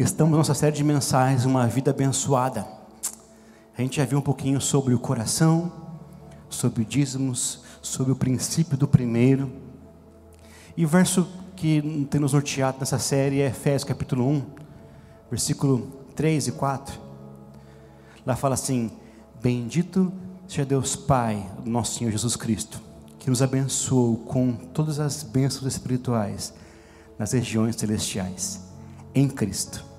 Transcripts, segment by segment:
Estamos nossa série de mensagens, Uma Vida Abençoada. A gente já viu um pouquinho sobre o coração, sobre dízimos, sobre o princípio do primeiro. E o verso que tem nos norteado nessa série é Efésios capítulo 1, versículo 3 e 4. Lá fala assim: Bendito seja Deus Pai nosso Senhor Jesus Cristo, que nos abençoou com todas as bênçãos espirituais nas regiões celestiais, em Cristo,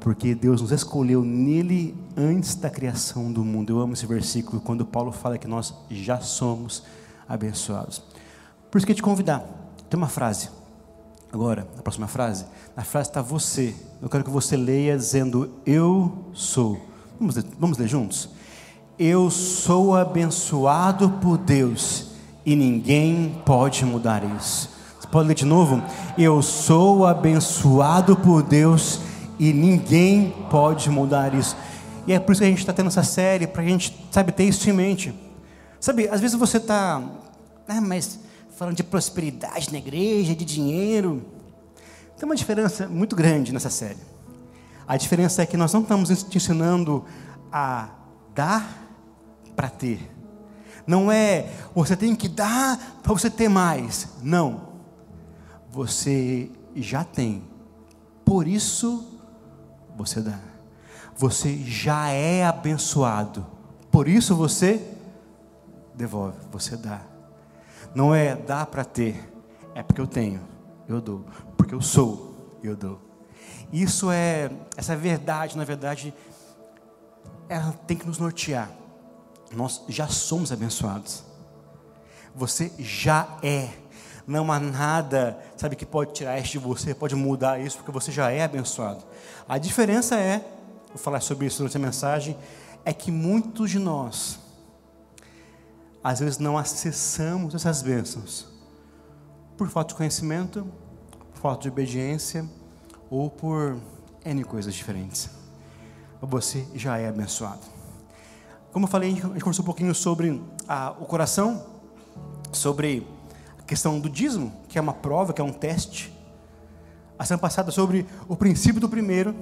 porque Deus nos escolheu nele antes da criação do mundo. Eu amo esse versículo quando Paulo fala que nós já somos abençoados. Por isso que eu te convidar, tem uma frase. Agora, a próxima frase, na frase está você. Eu quero que você leia dizendo: Eu sou. Vamos ler, vamos ler juntos? Eu sou abençoado por Deus e ninguém pode mudar isso. Pode ler de novo? Eu sou abençoado por Deus e ninguém pode mudar isso. E é por isso que a gente está tendo essa série, para a gente, sabe, ter isso em mente. Sabe, às vezes você está, ah, mas falando de prosperidade na igreja, de dinheiro. Tem uma diferença muito grande nessa série. A diferença é que nós não estamos te ensinando a dar para ter. Não é você tem que dar para você ter mais. Não você já tem. Por isso você dá. Você já é abençoado. Por isso você devolve, você dá. Não é dar para ter, é porque eu tenho, eu dou. Porque eu sou, eu dou. Isso é, essa verdade, na verdade, ela tem que nos nortear. Nós já somos abençoados. Você já é não há nada, sabe, que pode tirar isso de você, pode mudar isso, porque você já é abençoado. A diferença é, vou falar sobre isso durante a mensagem, é que muitos de nós, às vezes não acessamos essas bênçãos, por falta de conhecimento, por falta de obediência, ou por N coisas diferentes. Você já é abençoado. Como eu falei, a gente conversou um pouquinho sobre ah, o coração, sobre questão do dízimo, que é uma prova, que é um teste. A semana passada sobre o princípio do primeiro.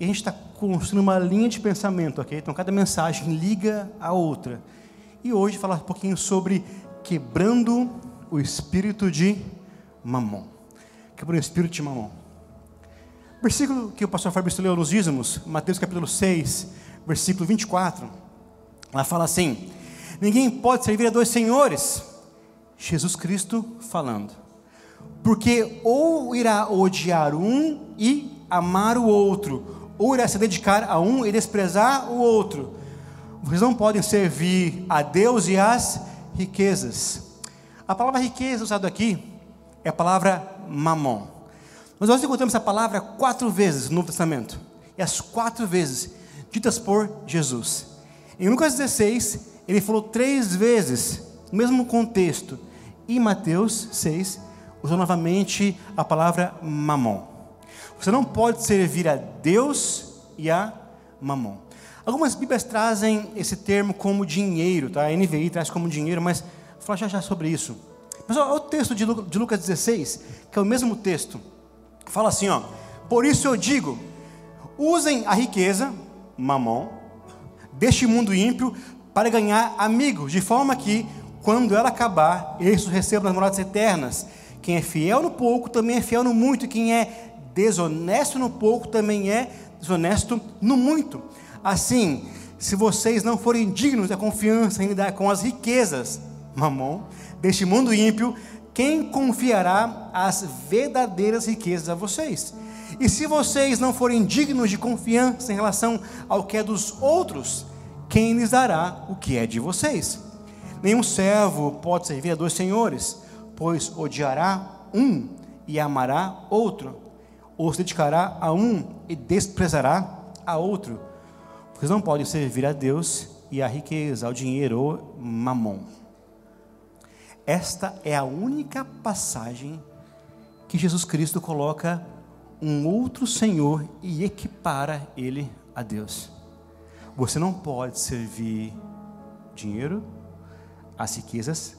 E a gente está construindo uma linha de pensamento, ok? Então cada mensagem liga a outra. E hoje falar um pouquinho sobre quebrando o espírito de mamon. Quebrando o espírito de mamon. Versículo que o pastor Fabrício leu nos dízimos, Mateus capítulo 6, versículo 24. Ela fala assim: Ninguém pode servir a dois senhores Jesus Cristo falando. Porque ou irá odiar um e amar o outro, ou irá se dedicar a um e desprezar o outro. Vocês não podem servir a Deus e às riquezas. A palavra riqueza usada aqui é a palavra mamon. Mas nós encontramos essa palavra quatro vezes no Novo Testamento. E as quatro vezes ditas por Jesus. Em Lucas 16, ele falou três vezes, no mesmo contexto, e Mateus 6 usou novamente a palavra mamon. Você não pode servir a Deus e a mamon. Algumas Bíblias trazem esse termo como dinheiro, tá? A NVI traz como dinheiro, mas vou falar já já sobre isso. Mas olha o texto de Lucas 16, que é o mesmo texto. Fala assim, ó: Por isso eu digo, usem a riqueza, mamon, deste mundo ímpio para ganhar amigos, de forma que quando ela acabar, estes recebam as moradas eternas. Quem é fiel no pouco também é fiel no muito, quem é desonesto no pouco também é desonesto no muito. Assim, se vocês não forem dignos da confiança em lidar com as riquezas, mamon, deste mundo ímpio, quem confiará as verdadeiras riquezas a vocês? E se vocês não forem dignos de confiança em relação ao que é dos outros, quem lhes dará o que é de vocês? Nenhum servo pode servir a dois senhores, pois odiará um e amará outro, ou se dedicará a um e desprezará a outro. Vocês não podem servir a Deus e a riqueza, ao dinheiro ou mamon. Esta é a única passagem que Jesus Cristo coloca um outro Senhor e equipara ele a Deus. Você não pode servir dinheiro, as riquezas,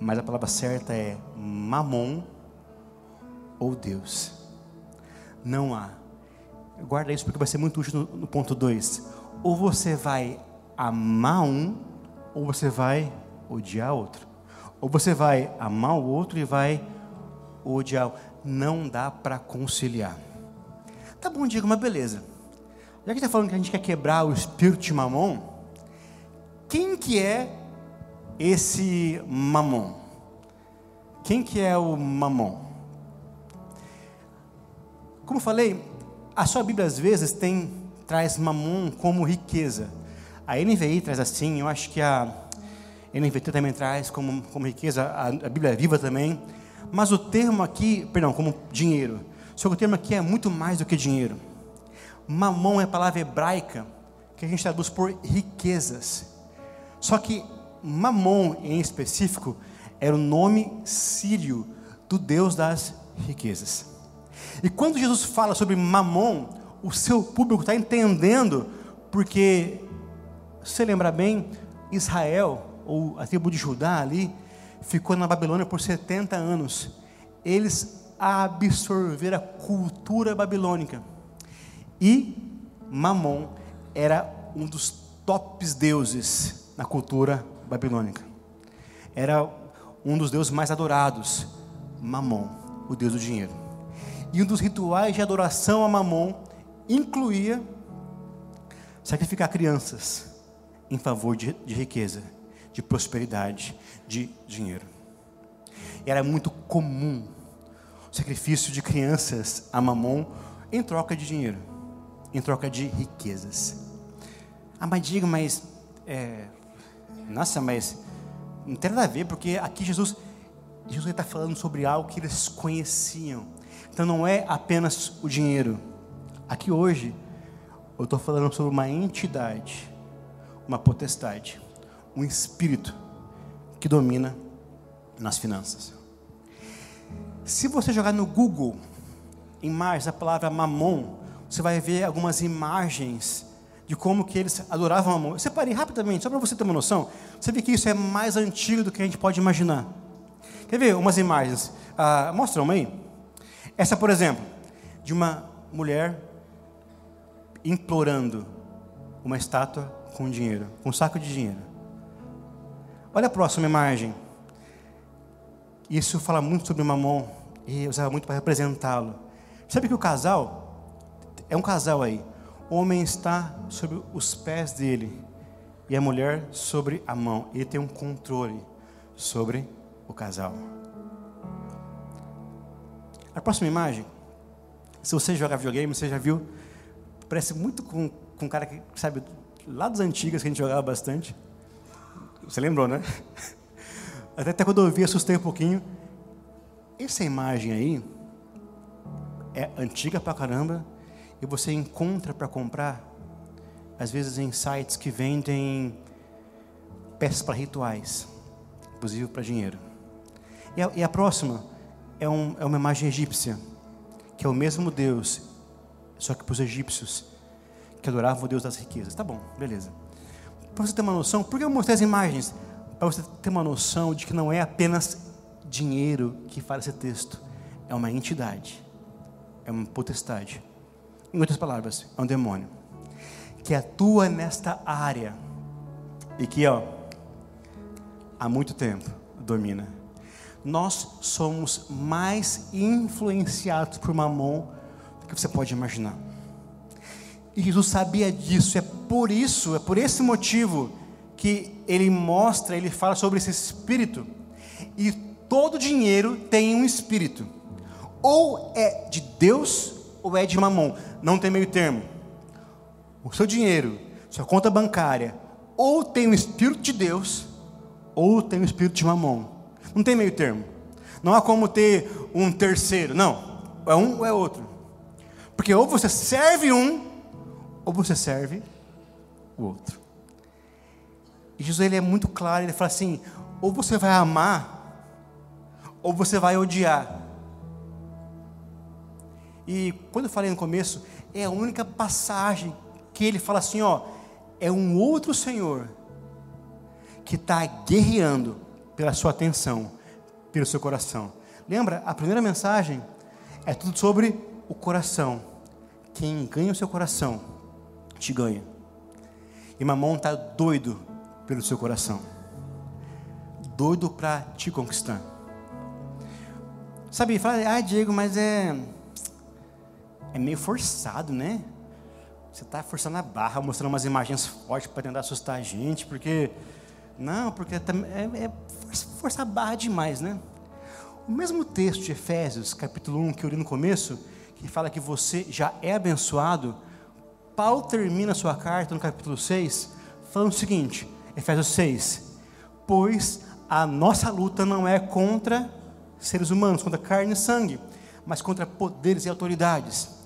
mas a palavra certa é mamon ou Deus. Não há. Guarda isso porque vai ser muito útil no, no ponto 2. Ou você vai amar um, ou você vai odiar outro. Ou você vai amar o outro e vai odiar. Não dá para conciliar. Tá bom, Diego, mas beleza. Já que está falando que a gente quer quebrar o espírito de mamon, quem que é esse mamon? Quem que é o mamon? Como falei, a sua Bíblia às vezes tem traz mamon como riqueza. A NVI traz assim, eu acho que a NVT também traz como, como riqueza, a, a Bíblia é viva também. Mas o termo aqui, perdão, como dinheiro. Só que o termo aqui é muito mais do que dinheiro. Mamon é a palavra hebraica que a gente traduz por riquezas. Só que Mamon, em específico, era o nome sírio do Deus das riquezas. E quando Jesus fala sobre Mamon, o seu público está entendendo, porque, se você lembrar bem, Israel, ou a tribo de Judá ali, ficou na Babilônia por 70 anos. Eles absorveram a cultura babilônica. E Mamon era um dos tops deuses na cultura babilônica. Era um dos deuses mais adorados, Mamon, o deus do dinheiro. E um dos rituais de adoração a Mamon incluía sacrificar crianças em favor de, de riqueza, de prosperidade, de dinheiro. Era muito comum o sacrifício de crianças a Mamon em troca de dinheiro, em troca de riquezas. Ah, mas diga, mas é, nossa, mas não tem nada a ver, porque aqui Jesus Jesus está falando sobre algo que eles conheciam. Então não é apenas o dinheiro. Aqui hoje eu estou falando sobre uma entidade, uma potestade, um espírito que domina nas finanças. Se você jogar no Google imagens a palavra mamon, você vai ver algumas imagens de como que eles adoravam Mamon. Eu separei rapidamente, só para você ter uma noção. Você vê que isso é mais antigo do que a gente pode imaginar. Quer ver umas imagens? Ah, mostra uma aí. Essa, por exemplo, de uma mulher implorando uma estátua com dinheiro, com um saco de dinheiro. Olha a próxima imagem. Isso fala muito sobre Mamon e usava muito para representá-lo. Sabe que o casal é um casal aí. O homem está sobre os pés dele e a mulher sobre a mão. Ele tem um controle sobre o casal. A próxima imagem, se você jogar videogame, você já viu, parece muito com, com um cara que, sabe, lá das antigas que a gente jogava bastante. Você lembrou, né? Até, até quando eu vi, assustei um pouquinho. Essa imagem aí é antiga pra caramba e você encontra para comprar, às vezes em sites que vendem peças para rituais, inclusive para dinheiro. E a, e a próxima é, um, é, uma imagem egípcia, que é o mesmo Deus, só que para os egípcios, que adoravam o Deus das riquezas. Tá bom, beleza. Para você ter uma noção, por que eu mostrei as imagens? Para você ter uma noção de que não é apenas dinheiro que faz esse texto, é uma entidade, é uma potestade em outras palavras, é um demônio que atua nesta área e que, ó, há muito tempo domina. Nós somos mais influenciados por Mamon do que você pode imaginar. E Jesus sabia disso, é por isso, é por esse motivo que ele mostra, ele fala sobre esse espírito. E todo dinheiro tem um espírito. Ou é de Deus ou é de Mamon não tem meio termo. O seu dinheiro, sua conta bancária, ou tem o Espírito de Deus, ou tem o Espírito de Mamon. Não tem meio termo. Não há como ter um terceiro. Não. É um ou é outro. Porque ou você serve um, ou você serve o outro. E Jesus ele é muito claro, ele fala assim: ou você vai amar, ou você vai odiar. E quando eu falei no começo, é a única passagem que ele fala assim: ó, é um outro Senhor que está guerreando pela sua atenção, pelo seu coração. Lembra? A primeira mensagem é tudo sobre o coração, quem ganha o seu coração, te ganha. E Mamon está doido pelo seu coração. Doido para te conquistar. Sabe, fala, ah, Diego, mas é. É meio forçado, né? Você está forçando a barra, mostrando umas imagens fortes para tentar assustar a gente, porque. Não, porque é, é forçar a barra demais, né? O mesmo texto de Efésios, capítulo 1, que eu li no começo, que fala que você já é abençoado, Paulo termina sua carta no capítulo 6, falando o seguinte, Efésios 6, pois a nossa luta não é contra seres humanos, contra carne e sangue, mas contra poderes e autoridades,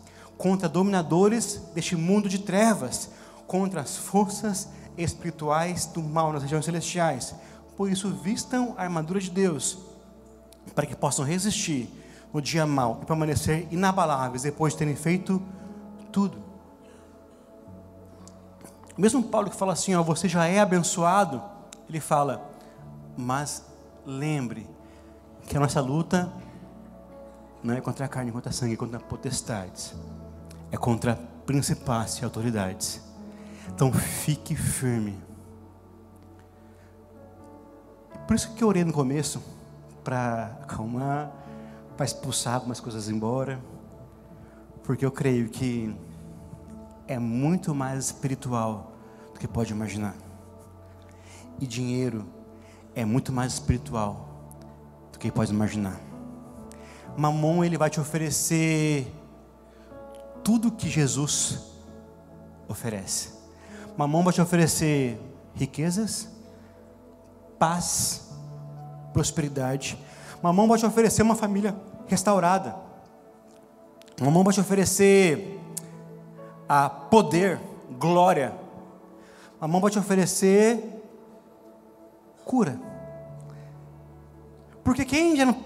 contra dominadores deste mundo de trevas, contra as forças espirituais do mal nas regiões celestiais. Por isso, vistam a armadura de Deus, para que possam resistir no dia mau e permanecer inabaláveis depois de terem feito tudo. Mesmo Paulo que fala assim, ó, você já é abençoado, ele fala, mas lembre que a nossa luta não é contra a carne, contra a sangue, contra potestades, é contra principais e autoridades. Então fique firme. Por isso que eu orei no começo, para acalmar, para expulsar algumas coisas embora, porque eu creio que é muito mais espiritual do que pode imaginar. E dinheiro é muito mais espiritual do que pode imaginar. Mamon ele vai te oferecer tudo que Jesus oferece. Mamon vai te oferecer riquezas, paz, prosperidade. Mamon vai te oferecer uma família restaurada. Mamon vai te oferecer a poder, glória. Mamon vai te oferecer cura. Porque quem já não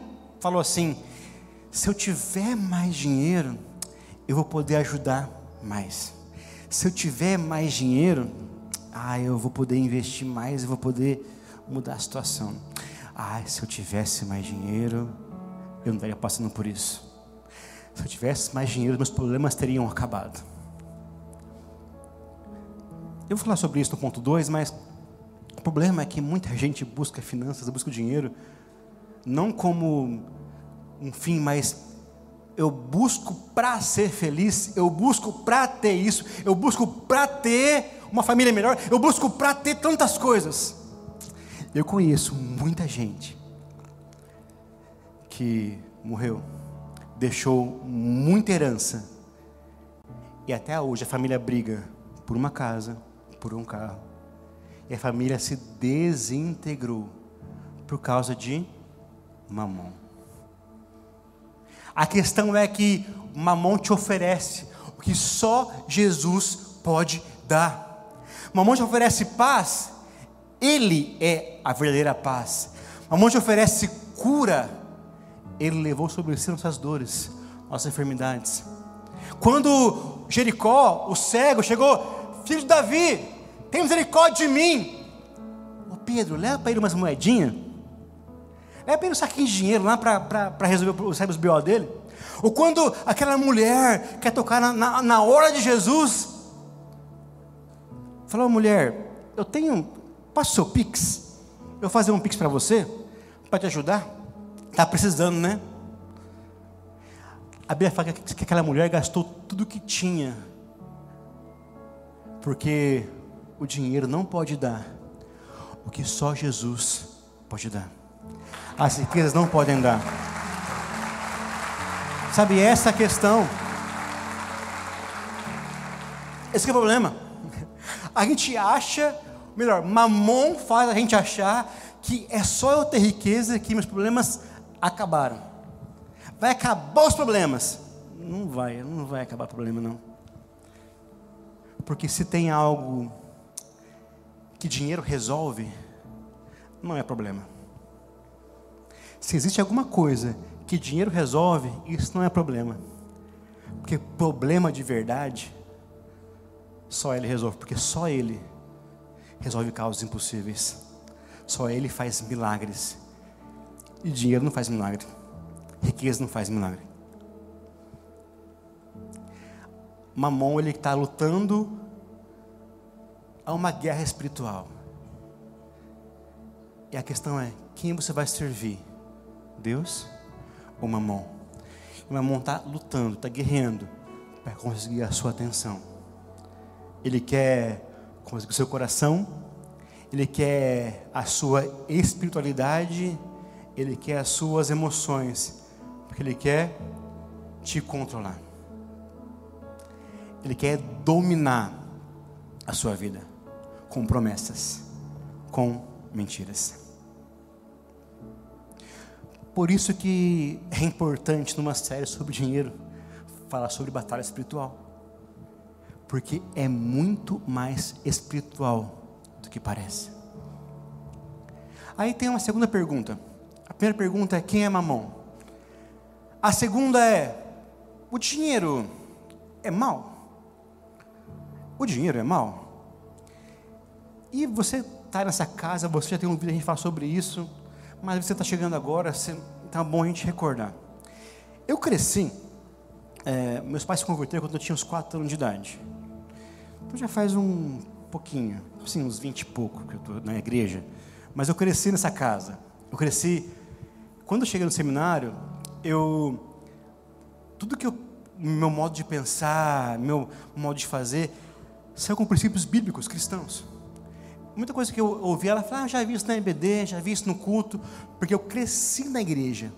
falou assim, se eu tiver mais dinheiro, eu vou poder ajudar mais. Se eu tiver mais dinheiro, ah, eu vou poder investir mais, eu vou poder mudar a situação. Ah, se eu tivesse mais dinheiro, eu não estaria passando por isso. Se eu tivesse mais dinheiro, meus problemas teriam acabado. Eu vou falar sobre isso no ponto 2, mas o problema é que muita gente busca finanças, busca dinheiro, não como um fim, mas eu busco para ser feliz, eu busco para ter isso, eu busco para ter uma família melhor, eu busco para ter tantas coisas. Eu conheço muita gente que morreu, deixou muita herança, e até hoje a família briga por uma casa, por um carro, e a família se desintegrou por causa de mamão. A questão é que mamão te oferece o que só Jesus pode dar. Mamão te oferece paz, ele é a verdadeira paz. Mamão te oferece cura, ele levou sobre si nossas dores, nossas enfermidades. Quando Jericó, o cego, chegou, filho de Davi, tem misericórdia de mim. Ô Pedro, leva para ele umas moedinhas. Para ele um saquinho de dinheiro lá para resolver os os BO dele. Ou quando aquela mulher quer tocar na, na, na hora de Jesus. Falou, mulher, eu tenho. Passa o seu Pix. Eu vou fazer um Pix para você. Para te ajudar. Está precisando, né? A Bíblia fala que aquela mulher gastou tudo que tinha. Porque o dinheiro não pode dar o que só Jesus pode dar. As riquezas não podem dar. Sabe, essa questão. Esse é o problema. A gente acha, melhor, mamon faz a gente achar que é só eu ter riqueza que meus problemas acabaram. Vai acabar os problemas. Não vai, não vai acabar o problema não. Porque se tem algo que dinheiro resolve, não é problema. Se existe alguma coisa que dinheiro resolve, isso não é problema. Porque problema de verdade, só Ele resolve, porque só Ele resolve causas impossíveis. Só Ele faz milagres. E dinheiro não faz milagre. Riqueza não faz milagre. Mamon ele está lutando a uma guerra espiritual. E a questão é: quem você vai servir? Deus ou Mamon? E Mamon está lutando, está guerreando para conseguir a sua atenção. Ele quer conseguir o seu coração, ele quer a sua espiritualidade, ele quer as suas emoções, porque ele quer te controlar. Ele quer dominar a sua vida com promessas, com mentiras. Por isso que é importante numa série sobre dinheiro falar sobre batalha espiritual. Porque é muito mais espiritual do que parece. Aí tem uma segunda pergunta. A primeira pergunta é: quem é mamão? A segunda é: o dinheiro é mal? O dinheiro é mal? E você está nessa casa, você já tem ouvido a gente falar sobre isso, mas você está chegando agora, você, tá bom a gente recordar. Eu cresci, é, meus pais se converteram quando eu tinha uns 4 anos de idade. Então já faz um pouquinho, assim, uns 20 e pouco que eu estou na igreja. Mas eu cresci nessa casa. Eu cresci. Quando eu cheguei no seminário, eu. Tudo que eu. Meu modo de pensar, meu modo de fazer, saiu com princípios bíblicos cristãos. Muita coisa que eu ouvi, ela falava, ah, já vi isso na EBD, já vi isso no culto, porque eu cresci na igreja.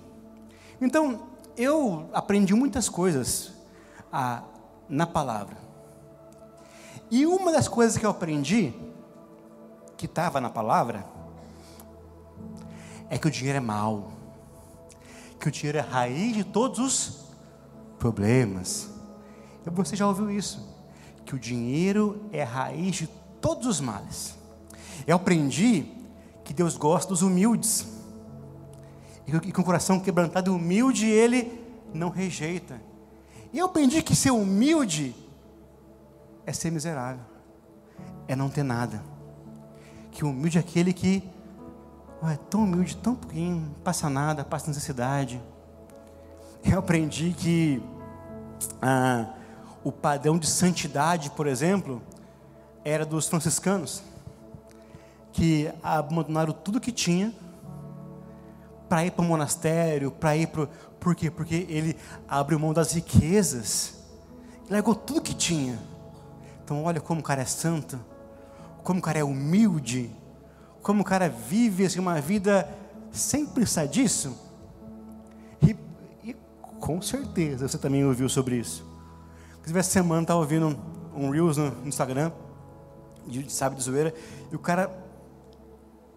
Então, eu aprendi muitas coisas ah, na palavra. E uma das coisas que eu aprendi, que estava na palavra, é que o dinheiro é mau, que o dinheiro é a raiz de todos os problemas. Você já ouviu isso? que o dinheiro é a raiz de todos os males. Eu aprendi que Deus gosta dos humildes. E com o coração quebrantado e humilde, Ele não rejeita. E eu aprendi que ser humilde é ser miserável, é não ter nada. Que humilde é aquele que é tão humilde, tão pouquinho, passa nada, passa necessidade. Eu aprendi que ah, o padrão de santidade, por exemplo, era dos franciscanos, que abandonaram tudo que tinha para ir para o monastério, para ir para. Por quê? Porque ele abriu mão das riquezas, largou tudo que tinha. Então, olha como o cara é santo, como o cara é humilde, como o cara vive assim, uma vida sem precisar disso. E, e com certeza você também ouviu sobre isso. Inclusive, essa semana estava ouvindo um, Reels no, Instagram, de, sábado de zoeira, e o cara,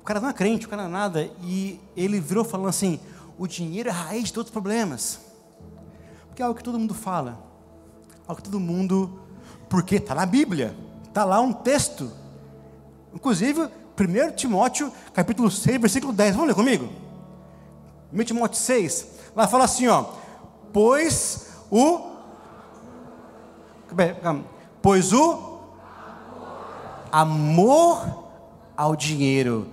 o cara não é crente, o cara não é nada, e ele virou falando assim: o dinheiro é a raiz de todos os problemas. Porque é algo que todo mundo fala, algo que todo mundo. Porque está na Bíblia, está lá um texto. Inclusive, 1 Timóteo, capítulo 6, versículo 10. Vamos ler comigo? 1 Timóteo 6, lá fala assim: ó, pois o Pois o amor ao dinheiro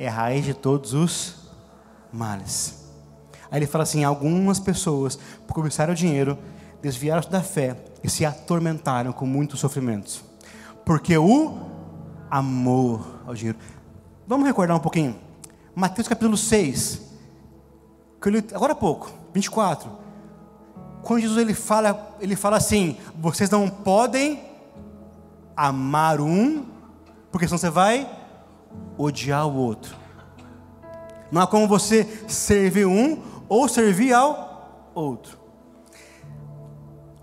é a raiz de todos os males. Aí ele fala assim: algumas pessoas, por cobiçar o dinheiro, desviaram-se da fé e se atormentaram com muitos sofrimentos. Porque o amor ao dinheiro. Vamos recordar um pouquinho. Mateus capítulo 6. Agora há pouco, 24 quando Jesus ele fala, ele fala assim: vocês não podem amar um, porque senão você vai odiar o outro. Não há como você servir um ou servir ao outro.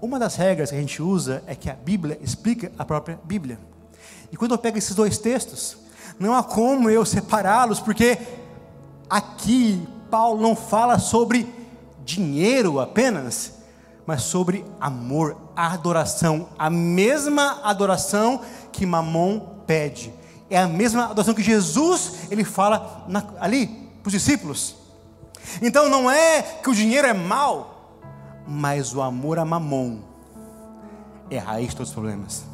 Uma das regras que a gente usa é que a Bíblia explica a própria Bíblia. E quando eu pego esses dois textos, não há como eu separá-los, porque aqui Paulo não fala sobre dinheiro apenas, mas sobre amor, adoração, a mesma adoração que Mamon pede. É a mesma adoração que Jesus ele fala na, ali para os discípulos. Então não é que o dinheiro é mal, mas o amor a Mamon é a raiz de todos os problemas.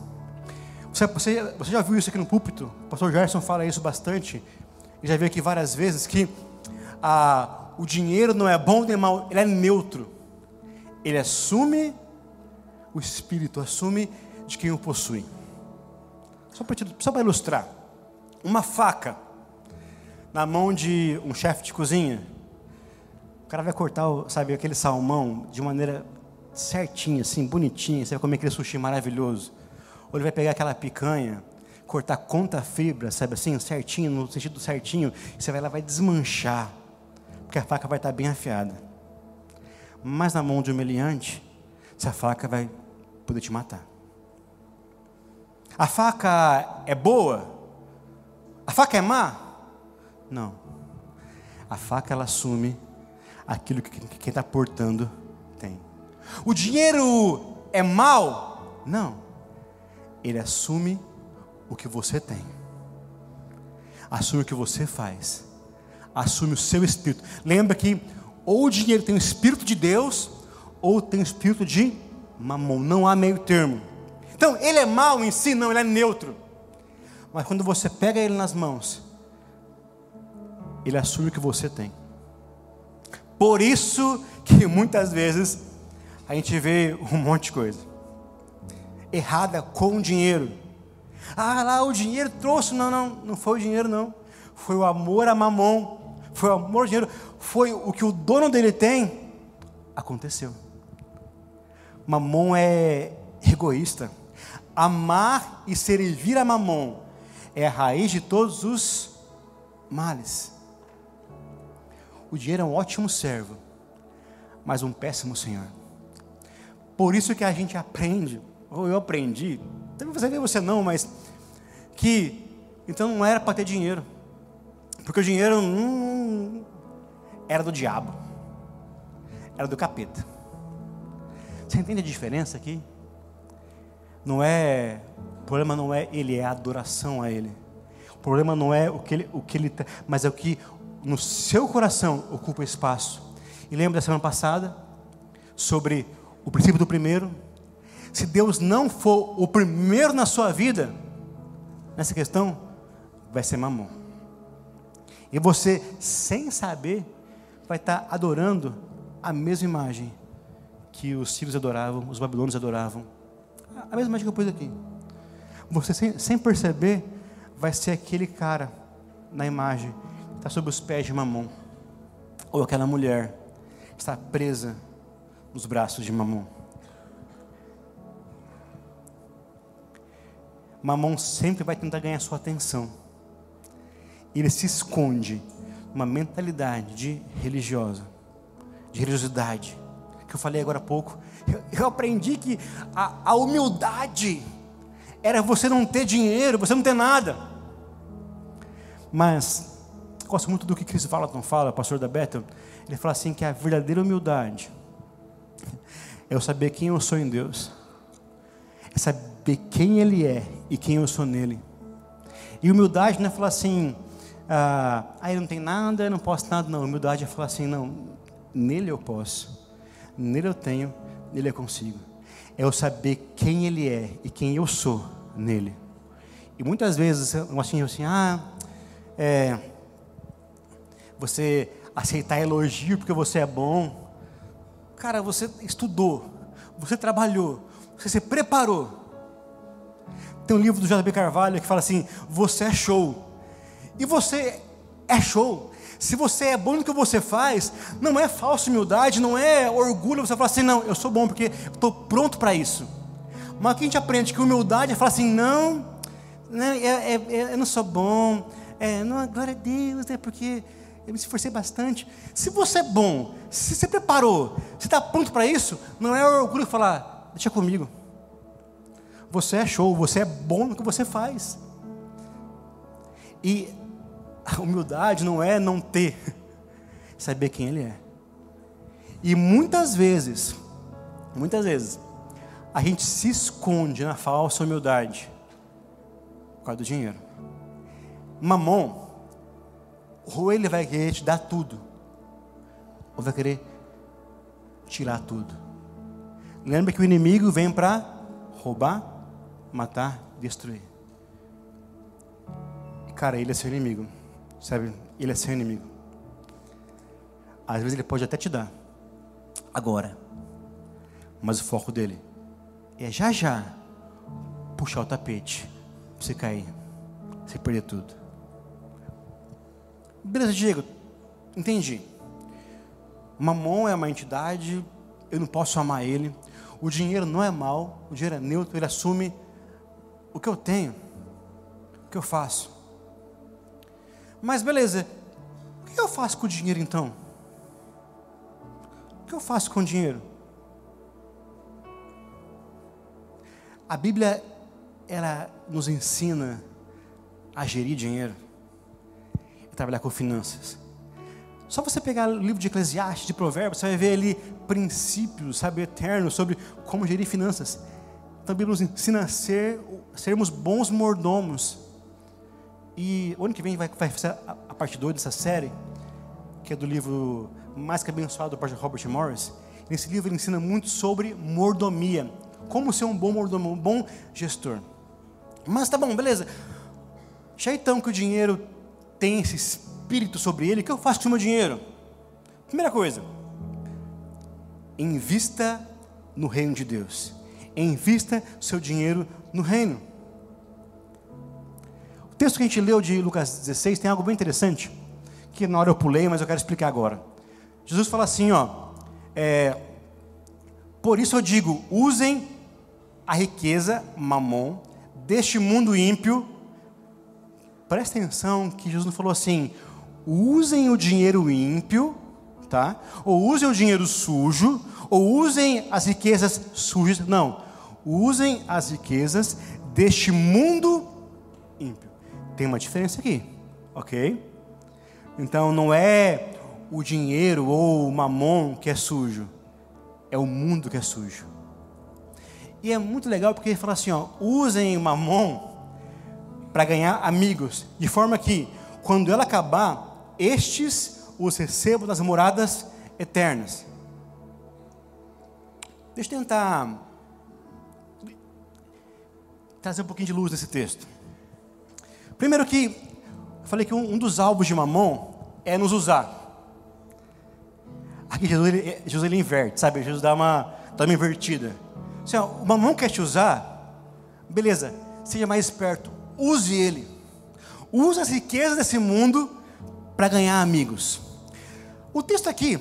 Você, você, você já viu isso aqui no púlpito? O pastor Gerson fala isso bastante. E já viu aqui várias vezes que ah, o dinheiro não é bom nem mal, ele é neutro ele assume o espírito, assume de quem o possui. Só para ilustrar, uma faca na mão de um chefe de cozinha, o cara vai cortar, sabe, aquele salmão de maneira certinha, assim, bonitinha, você vai comer aquele sushi maravilhoso. Ou ele vai pegar aquela picanha, cortar contra a fibra, sabe assim, certinho, no sentido certinho, você vai lá vai desmanchar, porque a faca vai estar bem afiada. Mas na mão de um meliante, essa faca vai poder te matar. A faca é boa? A faca é má? Não. A faca ela assume aquilo que quem está portando tem. O dinheiro é mal? Não. Ele assume o que você tem. Assume o que você faz. Assume o seu espírito. Lembra que ou o dinheiro tem o espírito de Deus, ou tem o espírito de mamon. Não há meio termo. Então, ele é mau em si? Não, ele é neutro. Mas quando você pega ele nas mãos, ele assume o que você tem. Por isso que muitas vezes a gente vê um monte de coisa errada com o dinheiro. Ah, lá o dinheiro trouxe. Não, não, não foi o dinheiro, não. Foi o amor a mamon. Foi o amor ao dinheiro. Foi o que o dono dele tem. Aconteceu. Mamon é egoísta. Amar e servir a mamon é a raiz de todos os males. O dinheiro é um ótimo servo, mas um péssimo senhor. Por isso que a gente aprende, ou eu aprendi, talvez você você não, mas que então não era para ter dinheiro, porque o dinheiro hum, era do diabo, era do capeta. Você entende a diferença aqui? Não é, o problema não é ele, é a adoração a ele. O problema não é o que ele, o que ele, mas é o que no seu coração ocupa espaço. E lembra da semana passada sobre o princípio do primeiro? Se Deus não for o primeiro na sua vida, nessa questão, vai ser mamão. E você, sem saber, vai estar adorando a mesma imagem que os sírios adoravam, os babilônios adoravam. A mesma imagem que eu pus aqui. Você, sem, sem perceber, vai ser aquele cara na imagem está sob os pés de Mamon. Ou aquela mulher está presa nos braços de Mamon. Mamon sempre vai tentar ganhar sua atenção. Ele se esconde numa mentalidade de religiosa, de religiosidade. Que eu falei agora há pouco. Eu, eu aprendi que a, a humildade era você não ter dinheiro, você não ter nada. Mas gosto muito do que Chris Valaton fala, pastor da Bethel. Ele fala assim que a verdadeira humildade é eu saber quem eu sou em Deus, é saber quem Ele é e quem eu sou nele. E humildade não é falar assim, ah, eu não tenho nada, eu não posso nada, não. Humildade é falar assim, não, nele eu posso, nele eu tenho, nele eu consigo. É eu saber quem Ele é e quem eu sou nele. E muitas vezes, assim, assim ah, é, você aceitar elogio porque você é bom. Cara, você estudou, você trabalhou, você se preparou. Tem um livro do JB Carvalho que fala assim: você é show. E você é show. Se você é bom no que você faz, não é falsa humildade, não é orgulho você falar assim, não, eu sou bom porque estou pronto para isso. Mas aqui a gente aprende que humildade é falar assim, não, né, é, é, é, eu não sou bom, é, não, glória a Deus, é porque eu me esforcei bastante. Se você é bom, se você preparou, se está pronto para isso, não é orgulho falar, deixa comigo. Você é show, você é bom no que você faz. E a humildade não é não ter, saber quem ele é. E muitas vezes, muitas vezes, a gente se esconde na falsa humildade por causa do dinheiro. Mamon ou ele vai querer te dar tudo, ou vai querer tirar tudo. Lembra que o inimigo vem para roubar, matar, destruir. Cara, ele é seu inimigo, sabe? Ele é seu inimigo. Às vezes ele pode até te dar, agora, mas o foco dele é já já puxar o tapete você cair, você perder tudo. Beleza, Diego, entendi. Mamon é uma entidade, eu não posso amar ele. O dinheiro não é mal, o dinheiro é neutro, ele assume o que eu tenho, o que eu faço. Mas beleza, o que eu faço com o dinheiro então? O que eu faço com o dinheiro? A Bíblia, ela nos ensina a gerir dinheiro, a trabalhar com finanças. Só você pegar o livro de Eclesiastes, de Provérbios, você vai ver ali princípios, sabe, eternos sobre como gerir finanças. Então a Bíblia nos ensina a ser, sermos bons mordomos. E o ano que vem vai, vai ser a, a parte 2 dessa série, que é do livro Mais que Abençoado do Robert Morris. Nesse livro ele ensina muito sobre mordomia. Como ser um bom mordomo, um bom gestor. Mas tá bom, beleza. Já então que o dinheiro tem esse espírito sobre ele, o que eu faço com o meu dinheiro? Primeira coisa, invista no reino de Deus. Invista seu dinheiro no reino. Texto que a gente leu de Lucas 16 tem algo bem interessante, que na hora eu pulei, mas eu quero explicar agora. Jesus fala assim, ó, é, por isso eu digo, usem a riqueza, mamon, deste mundo ímpio. Presta atenção que Jesus não falou assim, usem o dinheiro ímpio, tá? Ou usem o dinheiro sujo, ou usem as riquezas sujas. Não. Usem as riquezas deste mundo. Tem uma diferença aqui, ok? Então não é o dinheiro ou o mamon que é sujo, é o mundo que é sujo. E é muito legal porque ele fala assim: ó, usem o mamon para ganhar amigos, de forma que quando ela acabar, estes os recebo nas moradas eternas. Deixa eu tentar trazer um pouquinho de luz nesse texto. Primeiro que, eu falei que um, dos alvos de Mamon é nos usar. Aqui Jesus ele, Jesus, ele inverte, sabe? Jesus dá uma, dá uma invertida. Assim, ó, o Mamon quer te usar, beleza, seja mais esperto, use ele. Use as riquezas desse mundo para ganhar amigos. O texto aqui,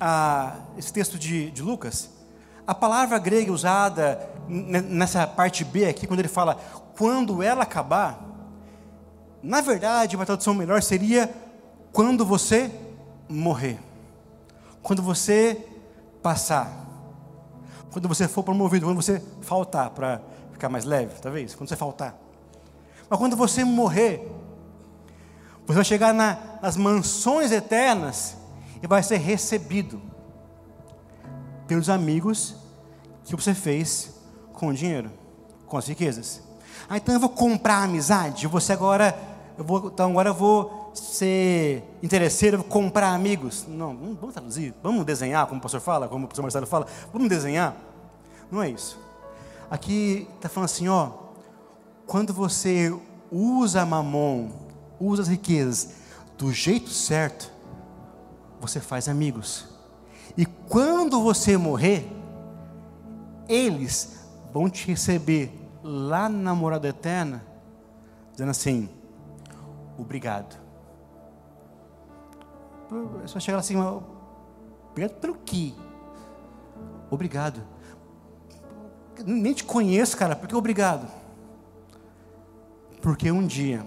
ah, esse texto de, de Lucas, a palavra grega usada nessa parte B aqui, quando ele fala quando ela acabar, na verdade, uma tradução melhor seria quando você morrer, quando você passar, quando você for promovido, quando você faltar, para ficar mais leve, talvez, quando você faltar. Mas quando você morrer, você vai chegar na, nas mansões eternas e vai ser recebido pelos amigos que você fez com o dinheiro, com as riquezas. Ah, então eu vou comprar amizade. Você agora, eu vou, então agora eu vou ser interesseiro, vou comprar amigos. Não, vamos traduzir, vamos desenhar, como o pastor fala, como o pastor Marcelo fala, vamos desenhar. Não é isso. Aqui está falando assim, ó, quando você usa mamon usa as riquezas do jeito certo, você faz amigos. E quando você morrer, eles vão te receber lá na morada eterna, dizendo assim: obrigado. Só chegar assim, obrigado pelo quê? Obrigado. Nem te conheço, cara, por que obrigado? Porque um dia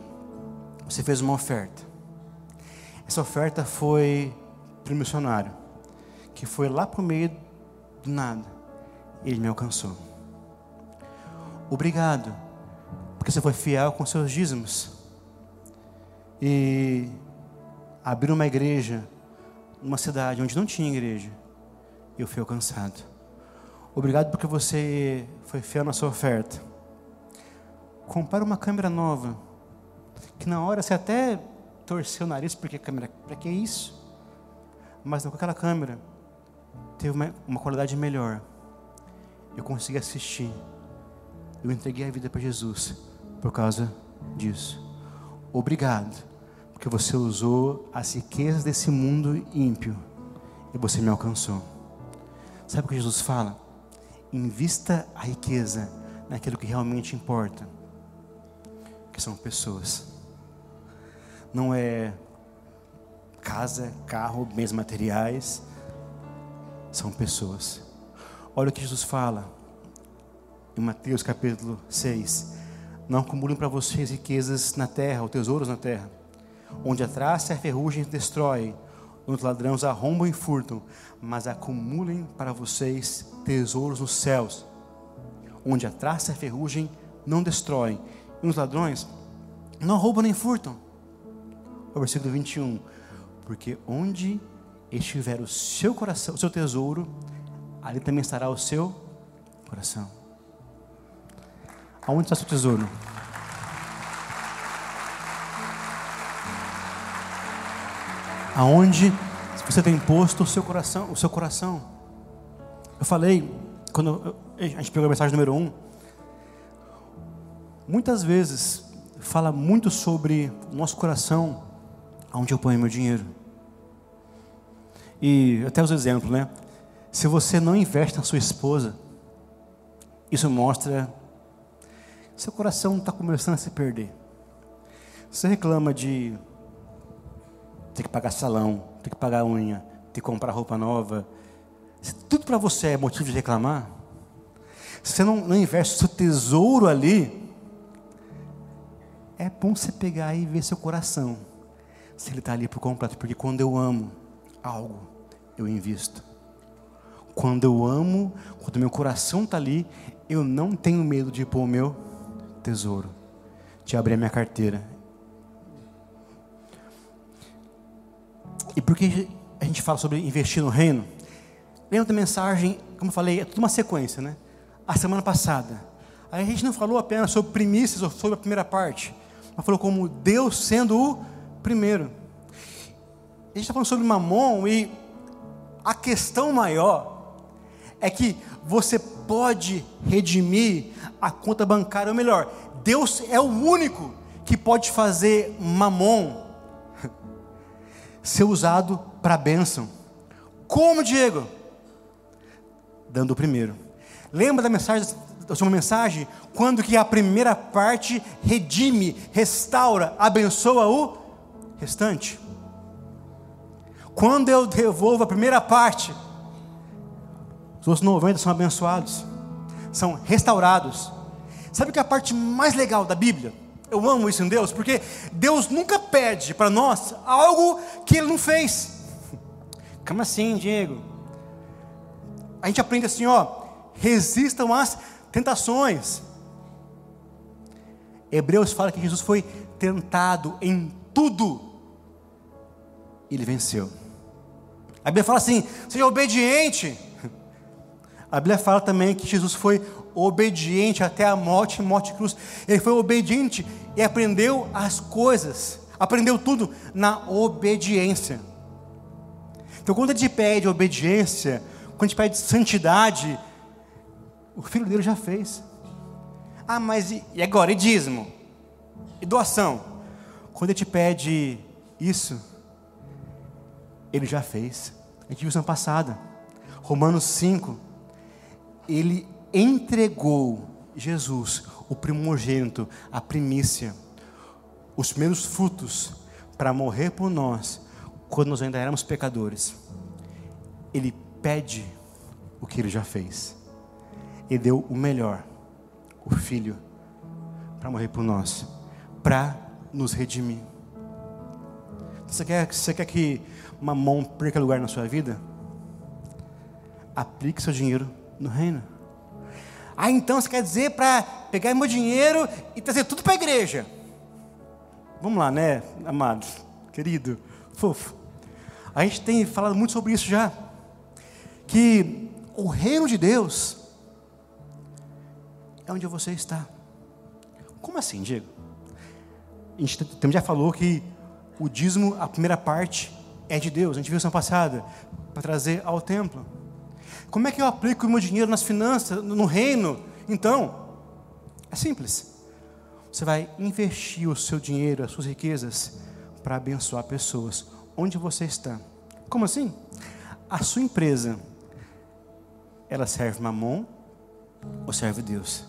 você fez uma oferta. Essa oferta foi para o missionário, que foi lá para o meio do nada. Ele me alcançou. Obrigado, porque você foi fiel com seus dízimos. E abriu uma igreja numa cidade onde não tinha igreja. Eu fui alcançado. Obrigado porque você foi fiel na sua oferta. Compare uma câmera nova que na hora você até torceu o nariz, porque câmera, para que isso? Mas não com aquela câmera, teve uma, uma qualidade melhor. Eu consegui assistir. Eu entreguei a vida para Jesus por causa disso. Obrigado, porque você usou as riquezas desse mundo ímpio e você me alcançou. Sabe o que Jesus fala? invista a riqueza naquilo que realmente importa, que são pessoas. Não é casa, carro, bens materiais, são pessoas. Olha o que Jesus fala em Mateus capítulo 6. Não acumulem para vocês riquezas na terra, ou tesouros na terra, onde a traça e a ferrugem destrói, onde os ladrões arrombam e furtam, mas acumulem para vocês tesouros nos céus, onde a traça e a ferrugem não destroem, e os ladrões não roubam nem furtam. O versículo 21. Porque onde estiver o seu coração, o seu tesouro, ali também estará o seu coração. Aonde está seu tesouro? Aonde você tem posto o seu coração, o seu coração? Eu falei quando a gente pegou a mensagem número um, muitas vezes fala muito sobre o nosso coração, aonde eu ponho meu dinheiro. E até os exemplos, né? Se você não investe na sua esposa, isso mostra seu coração está começando a se perder. Você reclama de ter que pagar salão, ter que pagar unha, ter que comprar roupa nova. Se tudo para você é motivo de reclamar, se você não, não investe o seu tesouro ali, é bom você pegar e ver seu coração, se ele está ali por completo. Porque quando eu amo algo, eu invisto. Quando eu amo, quando meu coração está ali, eu não tenho medo de pôr o meu tesouro, de abrir a minha carteira. E por que a gente fala sobre investir no reino? Lembra da mensagem, como eu falei, é tudo uma sequência, né? A semana passada. Aí a gente não falou apenas sobre primícias ou sobre a primeira parte, mas falou como Deus sendo o primeiro. A gente está falando sobre mamon e a questão maior é que você pode redimir a conta bancária, ou melhor, Deus é o único que pode fazer mamon ser usado para bênção. Como, Diego? Dando o primeiro. Lembra da mensagem, da sua mensagem? Quando que a primeira parte redime, restaura, abençoa o restante. Quando eu devolvo a primeira parte, os outros 90 são abençoados, são restaurados. Sabe que é a parte mais legal da Bíblia? Eu amo isso em Deus, porque Deus nunca pede para nós algo que Ele não fez. Como assim, Diego? A gente aprende assim, ó, resistam às tentações. Hebreus fala que Jesus foi tentado em tudo, ele venceu. A Bíblia fala assim: seja obediente. A Bíblia fala também que Jesus foi obediente até a morte, morte cruz. Ele foi obediente e aprendeu as coisas, aprendeu tudo na obediência. Então, quando a gente pede obediência, quando a gente pede santidade, o filho dele já fez. Ah, mas e, e agora? E dízimo? E doação? Quando a gente pede isso, ele já fez. A gente viu semana passada. Romanos 5. Ele entregou Jesus, o primogênito, a primícia, os primeiros frutos, para morrer por nós, quando nós ainda éramos pecadores. Ele pede o que ele já fez. Ele deu o melhor, o filho, para morrer por nós, para nos redimir. Você quer, você quer que mamão perca lugar na sua vida? Aplique seu dinheiro no reino. Ah, então você quer dizer para pegar meu dinheiro e trazer tudo para a igreja? Vamos lá, né, amado, querido, fofo. A gente tem falado muito sobre isso já. Que o reino de Deus é onde você está. Como assim, Diego? A gente já falou que o dízimo, a primeira parte, é de Deus. A gente viu semana passada, para trazer ao templo. Como é que eu aplico o meu dinheiro nas finanças, no reino? Então, é simples. Você vai investir o seu dinheiro, as suas riquezas, para abençoar pessoas. Onde você está? Como assim? A sua empresa, ela serve mamon ou serve Deus?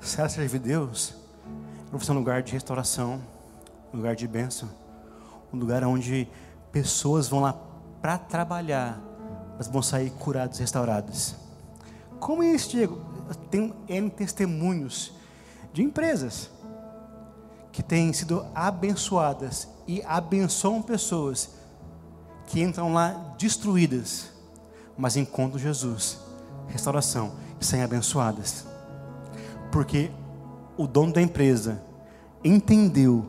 Se ela serve Deus, ela vai ser um lugar de restauração, um lugar de bênção, um lugar onde pessoas vão lá para trabalhar, mas vão sair curadas, restauradas. Como é isso, Diego? Eu tenho N testemunhos de empresas que têm sido abençoadas e abençoam pessoas que entram lá destruídas, mas encontram Jesus, restauração, e saem abençoadas. Porque o dono da empresa entendeu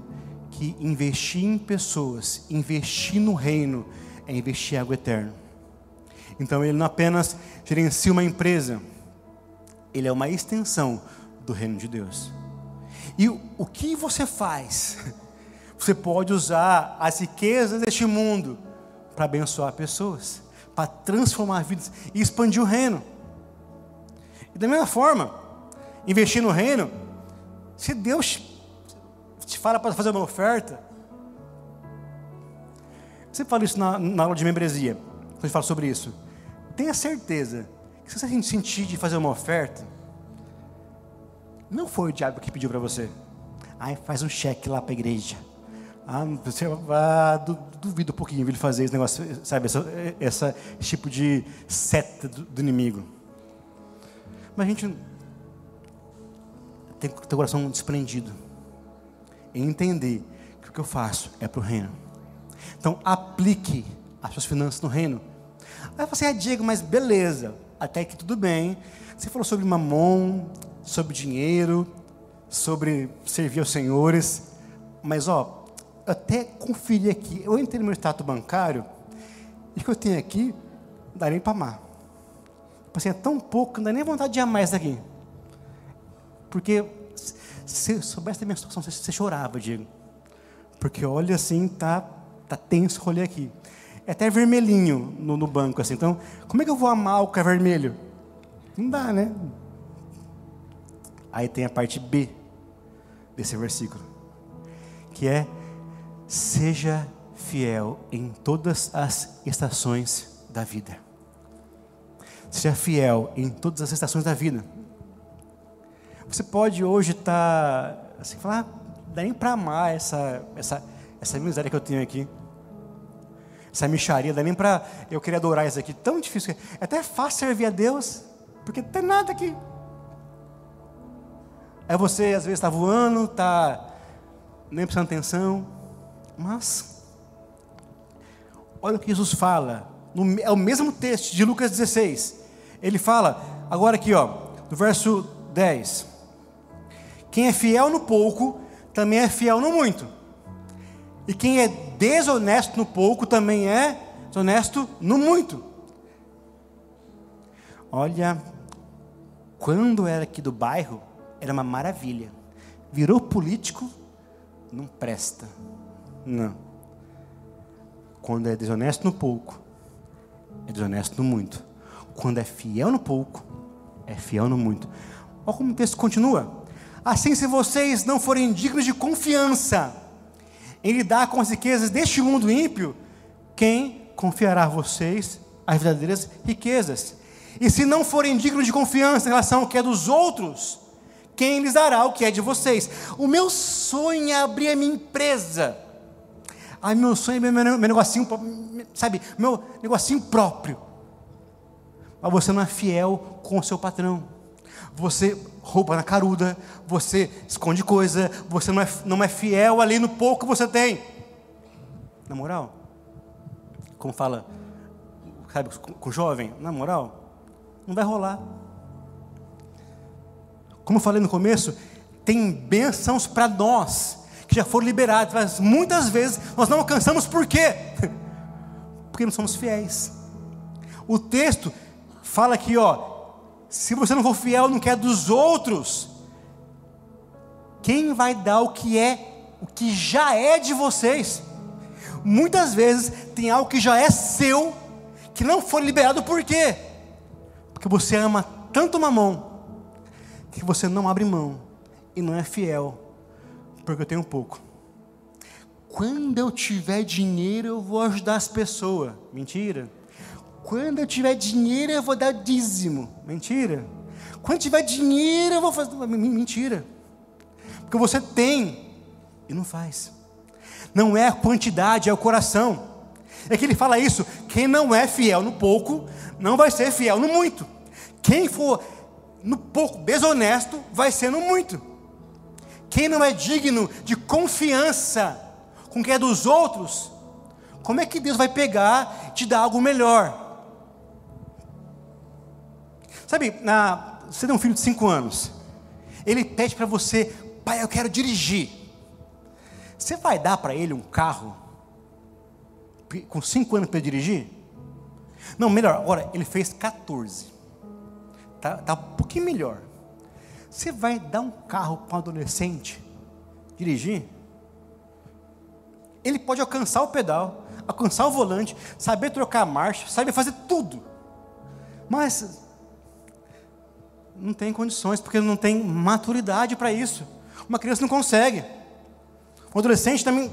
que investir em pessoas, investir no reino, é investir em algo eterno. Então ele não apenas gerencia uma empresa, ele é uma extensão do reino de Deus. E o que você faz? Você pode usar as riquezas deste mundo para abençoar pessoas, para transformar vidas e expandir o reino. E da mesma forma, investir no reino, se Deus te fala para fazer uma oferta, você fala isso na, na aula de membresia, quando a gente fala sobre isso. Tenha certeza que se você sentir de fazer uma oferta, não foi o diabo que pediu para você. Ai, faz um cheque lá para a igreja. Ah, você, ah, duvido um pouquinho ele fazer esse negócio, sabe, essa esse tipo de seta do, do, inimigo. Mas a gente tem que ter o coração desprendido e entender que o que eu faço é para o reino. Então, aplique as suas finanças no reino. Aí você, ah, Diego, mas beleza, até que tudo bem. Você falou sobre mamon, sobre dinheiro, sobre servir aos senhores, mas ó, até conferi aqui, eu entrei no meu status bancário, e o que eu tenho aqui, não dá nem para amar. Tipo assim, é tão pouco, não dá nem vontade de amar isso aqui. Porque se soubesse da minha situação, você, chorava, Diego. Porque olha assim, tá, tá tenso o rolê aqui. É até vermelhinho no, no banco, assim. Então, como é que eu vou amar o que é vermelho? Não dá, né? Aí tem a parte B desse versículo, que é: seja fiel em todas as estações da vida. Seja fiel em todas as estações da vida. Você pode hoje estar tá, assim, falar, ah, dá nem para amar essa, essa, essa miséria que eu tenho aqui. Essa micharia, nem para eu querer adorar isso aqui. Tão difícil. É até fácil servir a Deus, porque não tem nada aqui. Aí você às vezes está voando, está nem prestando atenção, mas olha o que Jesus fala, no, é o mesmo texto de Lucas 16. Ele fala, agora aqui, ó, no verso 10: Quem é fiel no pouco, também é fiel no muito. E quem é desonesto no pouco, também é desonesto no muito. Olha, quando era aqui do bairro, era uma maravilha. Virou político, não presta. Não. Quando é desonesto no pouco, é desonesto no muito. Quando é fiel no pouco, é fiel no muito. Olha como o texto continua. Assim, se vocês não forem dignos de confiança em lidar com as riquezas deste mundo ímpio, quem confiará a vocês as verdadeiras riquezas? E se não forem dignos de confiança em relação ao que é dos outros, quem lhes dará o que é de vocês? O meu sonho é abrir a minha empresa. Ai, meu sonho é meu, meu negocinho, sabe, meu negocinho próprio. Mas você não é fiel com o seu patrão. Você rouba na caruda, você esconde coisa, você não é, não é fiel ali no pouco que você tem. Na moral, como fala, sabe, com, com jovem, na moral, não vai rolar. Como eu falei no começo, tem bênçãos para nós que já foram liberados, mas muitas vezes nós não alcançamos por quê? Porque não somos fiéis. O texto fala aqui, ó, se você não for fiel no que é dos outros, quem vai dar o que é, o que já é de vocês? Muitas vezes tem algo que já é seu, que não foi liberado por quê? Porque você ama tanto mamão, que você não abre mão e não é fiel, porque eu tenho pouco. Quando eu tiver dinheiro, eu vou ajudar as pessoas. Mentira. Quando eu tiver dinheiro, eu vou dar dízimo. Mentira. Quando tiver dinheiro, eu vou fazer. Mentira. Porque você tem e não faz. Não é a quantidade, é o coração. É que ele fala isso: quem não é fiel no pouco, não vai ser fiel no muito. Quem for no pouco desonesto, vai ser no muito. Quem não é digno de confiança com o que é dos outros, como é que Deus vai pegar e te dar algo melhor? Sabe, na, você tem um filho de 5 anos, ele pede para você, pai, eu quero dirigir. Você vai dar para ele um carro com 5 anos para dirigir? Não, melhor, agora, ele fez 14. Está tá um pouquinho melhor. Você vai dar um carro para um adolescente dirigir? Ele pode alcançar o pedal, alcançar o volante, saber trocar a marcha, saber fazer tudo. Mas não tem condições, porque não tem maturidade para isso. Uma criança não consegue. Um adolescente também.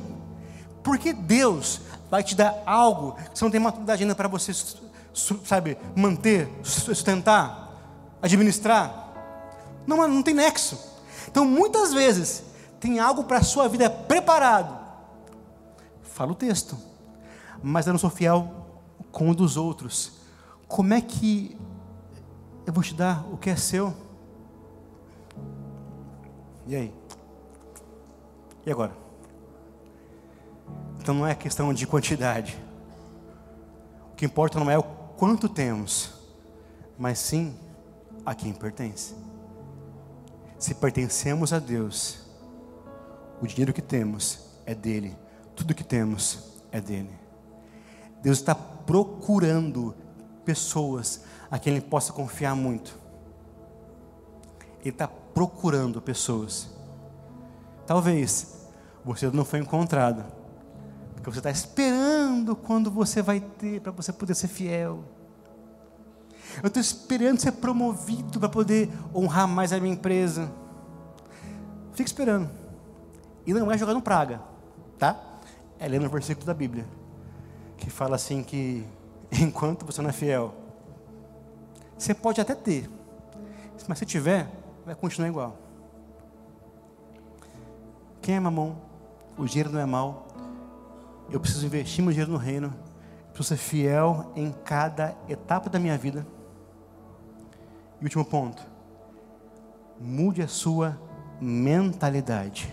Por que Deus vai te dar algo que você não tem maturidade ainda para você, sabe, manter, sustentar, administrar? Não, não tem nexo. Então, muitas vezes, tem algo para a sua vida preparado. Fala o texto. Mas eu não sou fiel com o dos outros. Como é que eu vou te dar o que é seu? E aí? E agora? Então não é questão de quantidade. O que importa não é o quanto temos, mas sim a quem pertence. Se pertencemos a Deus, o dinheiro que temos é dele, tudo que temos é dele. Deus está procurando pessoas a quem ele possa confiar muito. Ele está procurando pessoas. Talvez você não foi encontrado, porque você está esperando quando você vai ter para você poder ser fiel. Eu estou esperando ser promovido para poder honrar mais a minha empresa. Fique esperando. E não é jogando praga, tá? É lendo o versículo da Bíblia que fala assim que enquanto você não é fiel, você pode até ter, mas se tiver, vai continuar igual. Quem é mamão? O dinheiro não é mal. Eu preciso investir meu dinheiro no reino. preciso ser fiel em cada etapa da minha vida. E último ponto. Mude a sua mentalidade.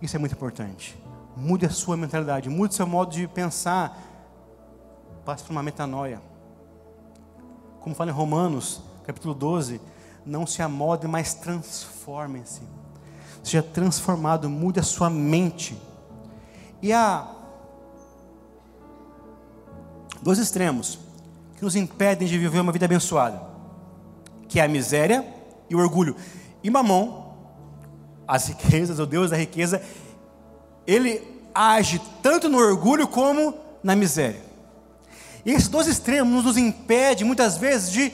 Isso é muito importante. Mude a sua mentalidade, mude seu modo de pensar. Passe por uma metanoia. Como fala em Romanos, capítulo 12, não se amode, mas transforme-se. Seja transformado, mude a sua mente. E há dois extremos que nos impedem de viver uma vida abençoada, que é a miséria e o orgulho. E Mamon, as riquezas, o Deus da riqueza, ele age tanto no orgulho como na miséria. E esses dois extremos nos impedem muitas vezes de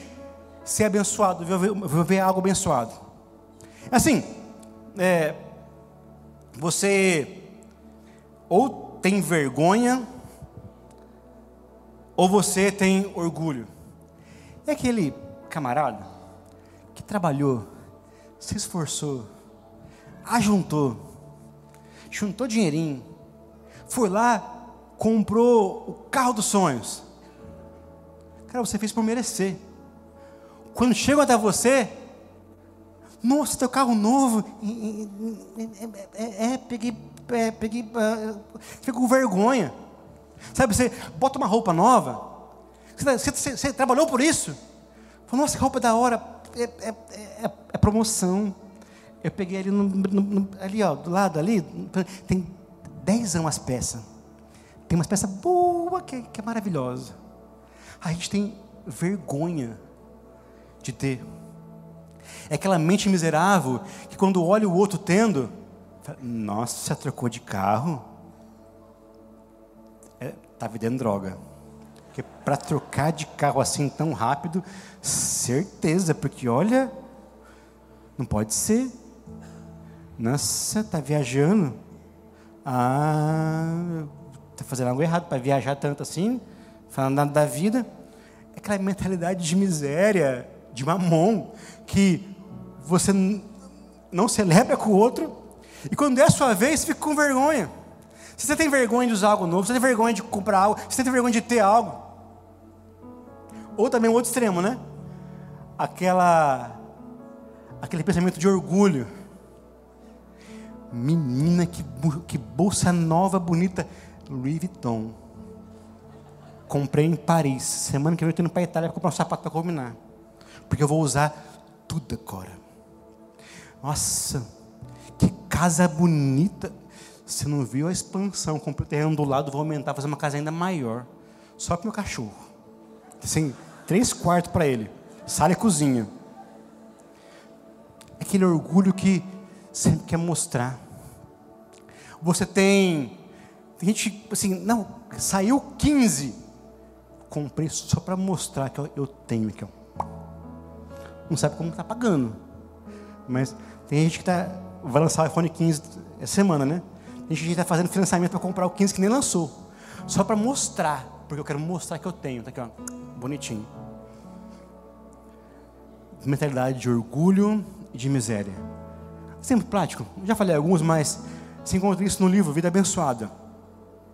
ser abençoado, viver algo abençoado. Assim, é, você ou tem vergonha, ou você tem orgulho. É aquele camarada que trabalhou, se esforçou, ajuntou, juntou dinheirinho, foi lá, comprou o carro dos sonhos. Cara, você fez por merecer. Quando chegam até você, nossa, teu carro novo. É, é, é peguei, é, peguei, uh, fico com vergonha. Sabe, você bota uma roupa nova, você, você, você trabalhou por isso. Fala, nossa, que roupa da hora, é, é, é, é promoção. Eu peguei ali, no, no, ali ó, do lado ali, tem dez anos as peças. Tem umas peças boas que, que é maravilhosa. A gente tem vergonha de ter. É aquela mente miserável que quando olha o outro tendo, fala, nossa, trocou de carro. É, tá vendendo droga. Porque para trocar de carro assim tão rápido, certeza, porque olha, não pode ser. Nossa, está viajando. Ah, está fazendo algo errado para viajar tanto assim, falando da vida. É aquela mentalidade de miséria, de mamon que você não celebra com o outro, e quando é a sua vez, fica com vergonha. Se você tem vergonha de usar algo novo, se você tem vergonha de comprar algo, se você tem vergonha de ter algo. Ou também o outro extremo, né? Aquela aquele pensamento de orgulho. Menina, que, que bolsa nova, bonita. Louis Vuitton. Comprei em Paris. Semana que vem eu estou indo para a Itália para comprar um sapato para combinar. Porque eu vou usar tudo agora. Nossa, que casa bonita. Você não viu a expansão? Comprei o terreno do lado, vou aumentar, fazer uma casa ainda maior. Só para meu cachorro. Assim, três quartos para ele. Sala e cozinha. Aquele orgulho que sempre quer mostrar. Você tem, tem gente assim, não, saiu 15. Comprei só para mostrar que eu, tenho aqui. Não sabe como está pagando. Mas tem gente que está vai lançar o iPhone 15 essa semana, né? Tem gente que está fazendo financiamento para comprar o 15 que nem lançou. Só para mostrar, porque eu quero mostrar que eu tenho. Tá aqui, ó, bonitinho. Mentalidade de orgulho e de miséria. Sempre prático. Já falei alguns, mas se encontra isso no livro Vida Abençoada,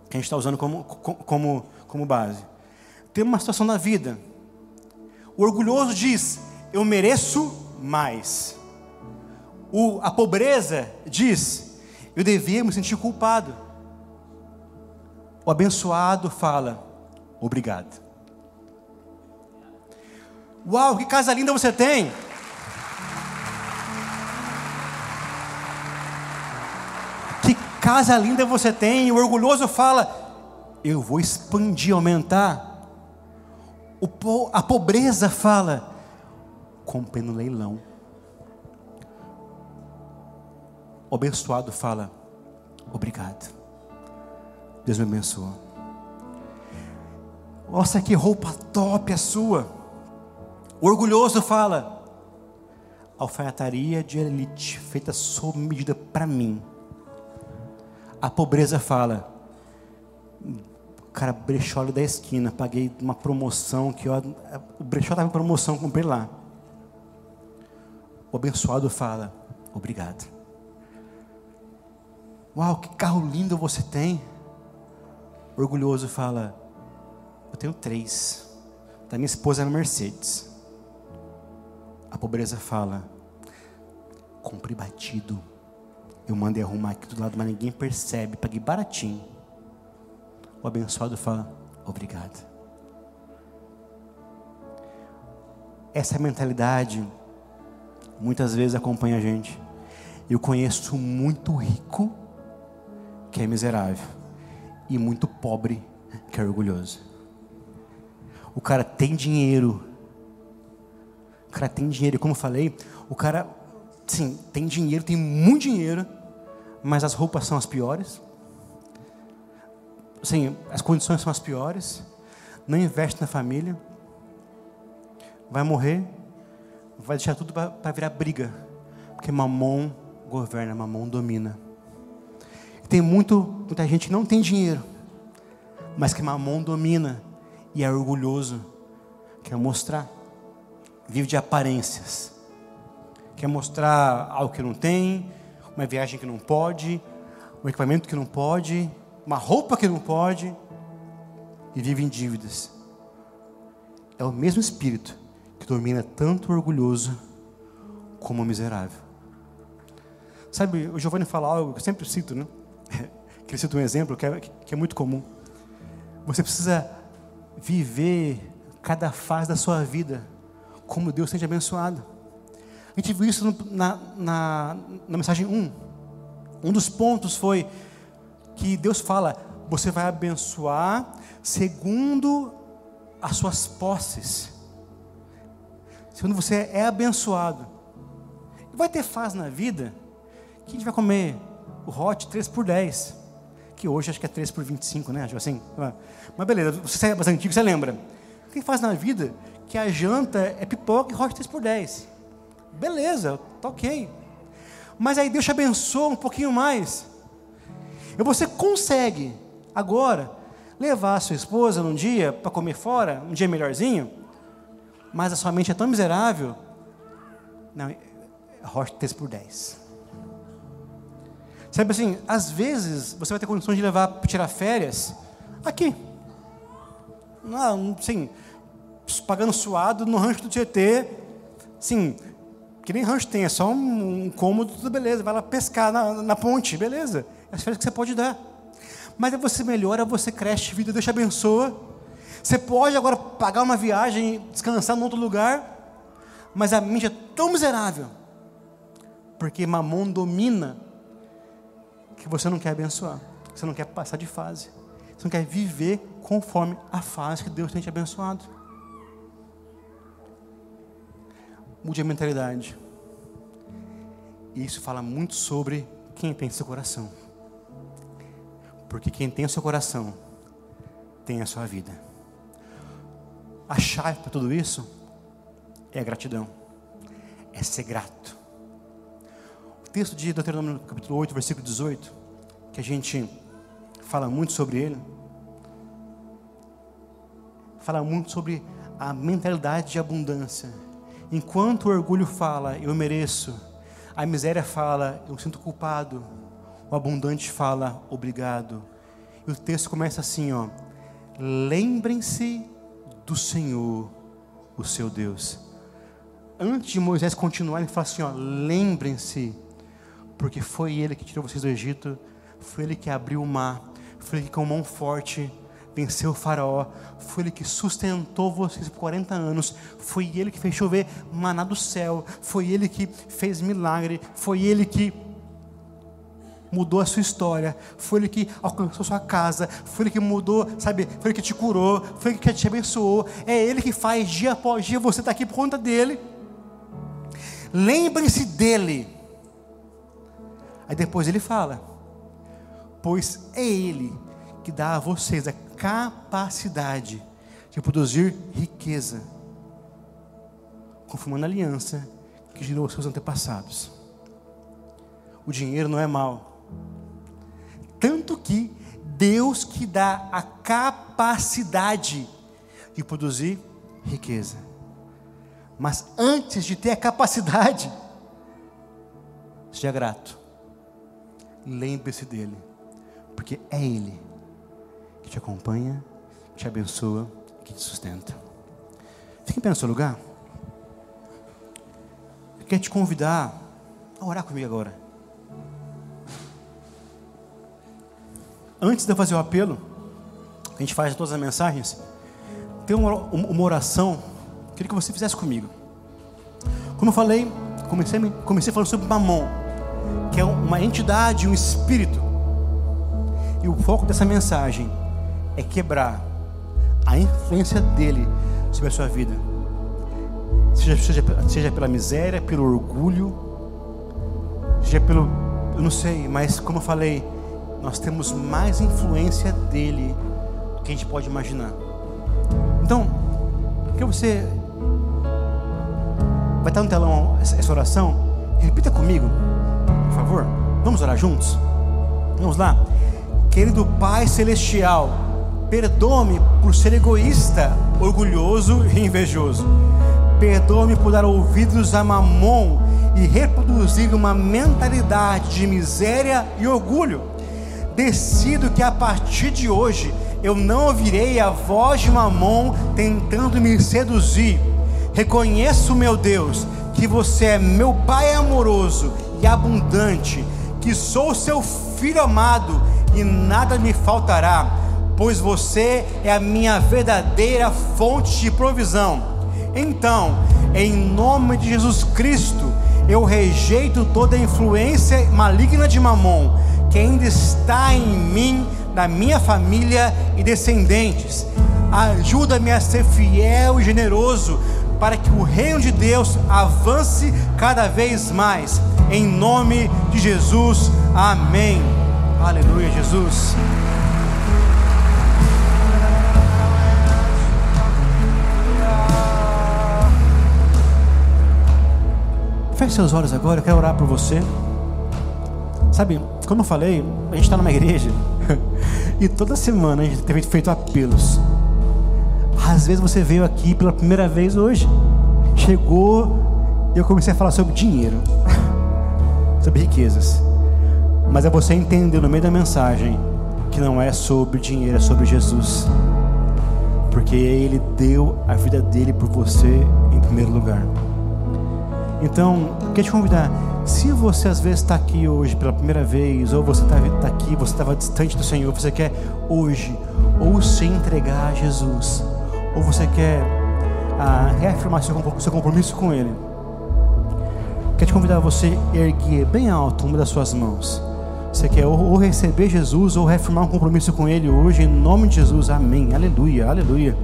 que a gente está usando como, como, como base. Tem uma situação na vida. O orgulhoso diz: Eu mereço mais. O, a pobreza diz: Eu devia me sentir culpado. O abençoado fala: Obrigado. Uau, que casa linda você tem! Que casa linda você tem! O orgulhoso fala: Eu vou expandir, aumentar. O, a pobreza fala: Comprei no leilão. O abençoado fala: Obrigado. Deus me abençoa. Nossa, que roupa top a sua. O orgulhoso fala: Alfaiataria de elite, feita sob medida para mim. A pobreza fala: Cara, brechó da esquina, paguei uma promoção que eu, o brechó estava em promoção, comprei lá. O abençoado fala: Obrigado. Uau, que carro lindo você tem. O orgulhoso fala: Eu tenho três. Da minha esposa é Mercedes. A pobreza fala: Comprei batido. Eu mandei arrumar aqui do lado, mas ninguém percebe. Paguei baratinho. O abençoado fala: Obrigado. Essa mentalidade muitas vezes acompanha a gente. Eu conheço muito rico que é miserável, e muito pobre, que é orgulhoso. O cara tem dinheiro, o cara tem dinheiro, e como eu falei, o cara, sim, tem dinheiro, tem muito dinheiro, mas as roupas são as piores, sim, as condições são as piores, não investe na família, vai morrer, vai deixar tudo para virar briga, porque mamon governa, mamon domina. Tem muito, muita gente que não tem dinheiro, mas que mamon domina e é orgulhoso, quer mostrar, vive de aparências, quer mostrar algo que não tem, uma viagem que não pode, um equipamento que não pode, uma roupa que não pode, e vive em dívidas. É o mesmo espírito que domina tanto o orgulhoso como o miserável. Sabe, o Giovanni fala algo que eu sempre cito, né? que ele cita um exemplo que é, que é muito comum. Você precisa viver cada fase da sua vida como Deus te abençoado. A gente viu isso na, na, na mensagem 1. Um dos pontos foi que Deus fala: você vai abençoar segundo as suas posses. Segundo você é abençoado. Vai ter fase na vida que a gente vai comer o hot 3 por 10 que hoje acho que é 3 por 25, né? Assim. Mas beleza, você é bastante antigo, você lembra. Quem faz na vida que a janta é pipoca e hot 3 por 10. Beleza, tá ok. Mas aí Deus te abençoa um pouquinho mais. Você consegue agora levar a sua esposa num dia para comer fora, um dia melhorzinho, mas a sua mente é tão miserável. Não, rocha texto por 10. Sabe assim, às vezes você vai ter condições de levar tirar férias aqui. Não, sim, pagando suado no rancho do Tietê. Sim, que nem rancho tem, é só um, um cômodo, tudo beleza. Vai lá pescar na, na ponte, beleza. É as férias que você pode dar. Mas aí você melhora, você cresce, vida, Deus te abençoa. Você pode agora pagar uma viagem, descansar em outro lugar, mas a mente é tão miserável, porque mamon domina, que você não quer abençoar, você não quer passar de fase, você não quer viver conforme a fase que Deus tem te abençoado. Mude a mentalidade. E isso fala muito sobre quem tem seu coração. Porque quem tem o seu coração tem a sua vida. A chave para tudo isso é a gratidão. É ser grato. O texto de Deuteronômio capítulo 8, versículo 18, que a gente fala muito sobre ele, fala muito sobre a mentalidade de abundância. Enquanto o orgulho fala, eu mereço, a miséria fala, eu sinto culpado, o abundante fala, obrigado. E o texto começa assim, ó: Lembrem-se do Senhor, o seu Deus. Antes de Moisés continuar, ele fala assim, ó: Lembrem-se, porque foi ele que tirou vocês do Egito, foi ele que abriu o mar, foi ele que com mão forte venceu o faraó, foi ele que sustentou vocês por 40 anos, foi ele que fez chover maná do céu, foi ele que fez milagre, foi ele que mudou a sua história, foi ele que alcançou sua casa, foi ele que mudou, sabe, foi ele que te curou, foi ele que te abençoou, é ele que faz dia após dia, você está aqui por conta dele. Lembrem-se dele. Aí depois ele fala: Pois é ele que dá a vocês a capacidade de produzir riqueza, conforme a aliança que gerou seus antepassados. O dinheiro não é mal. Tanto que Deus que dá a capacidade de produzir riqueza. Mas antes de ter a capacidade, seja grato. Lembre-se dele, porque é ele te acompanha, te abençoa, que te sustenta. Fique em pé no seu lugar. Eu quero te convidar a orar comigo agora. Antes de eu fazer o apelo, a gente faz todas as mensagens, tem uma, uma oração que eu queria que você fizesse comigo. Como eu falei, comecei, comecei falando sobre Mamon, que é uma entidade, um espírito. E o foco dessa mensagem é quebrar a influência dele sobre a sua vida. Seja, seja, seja pela miséria, pelo orgulho, seja pelo. Eu não sei, mas como eu falei, nós temos mais influência dele do que a gente pode imaginar. Então, que você. Vai estar no telão essa oração? Repita comigo, por favor. Vamos orar juntos? Vamos lá. Querido Pai Celestial Perdoa-me por ser egoísta, orgulhoso e invejoso. Perdoa-me por dar ouvidos a mamon e reproduzir uma mentalidade de miséria e orgulho. Decido que a partir de hoje eu não ouvirei a voz de mamon tentando me seduzir. Reconheço, meu Deus, que você é meu Pai amoroso e abundante, que sou seu filho amado e nada me faltará pois você é a minha verdadeira fonte de provisão. Então, em nome de Jesus Cristo, eu rejeito toda influência maligna de Mamon que ainda está em mim, na minha família e descendentes. Ajuda-me a ser fiel e generoso para que o reino de Deus avance cada vez mais. Em nome de Jesus. Amém. Aleluia, Jesus. Feche seus olhos agora, eu quero orar por você. Sabe, como eu falei, a gente está numa igreja e toda semana a gente tem feito apelos. Às vezes você veio aqui pela primeira vez hoje, chegou e eu comecei a falar sobre dinheiro, sobre riquezas. Mas é você entender no meio da mensagem que não é sobre dinheiro, é sobre Jesus. Porque Ele deu a vida dele por você em primeiro lugar. Então, quero te convidar. Se você às vezes está aqui hoje pela primeira vez, ou você está tá aqui, você estava distante do Senhor, você quer hoje, ou se entregar a Jesus, ou você quer ah, reafirmar seu, seu compromisso com Ele, quero te convidar a você erguer bem alto uma das suas mãos. Você quer ou receber Jesus ou reafirmar um compromisso com Ele hoje, em nome de Jesus, amém, aleluia, aleluia.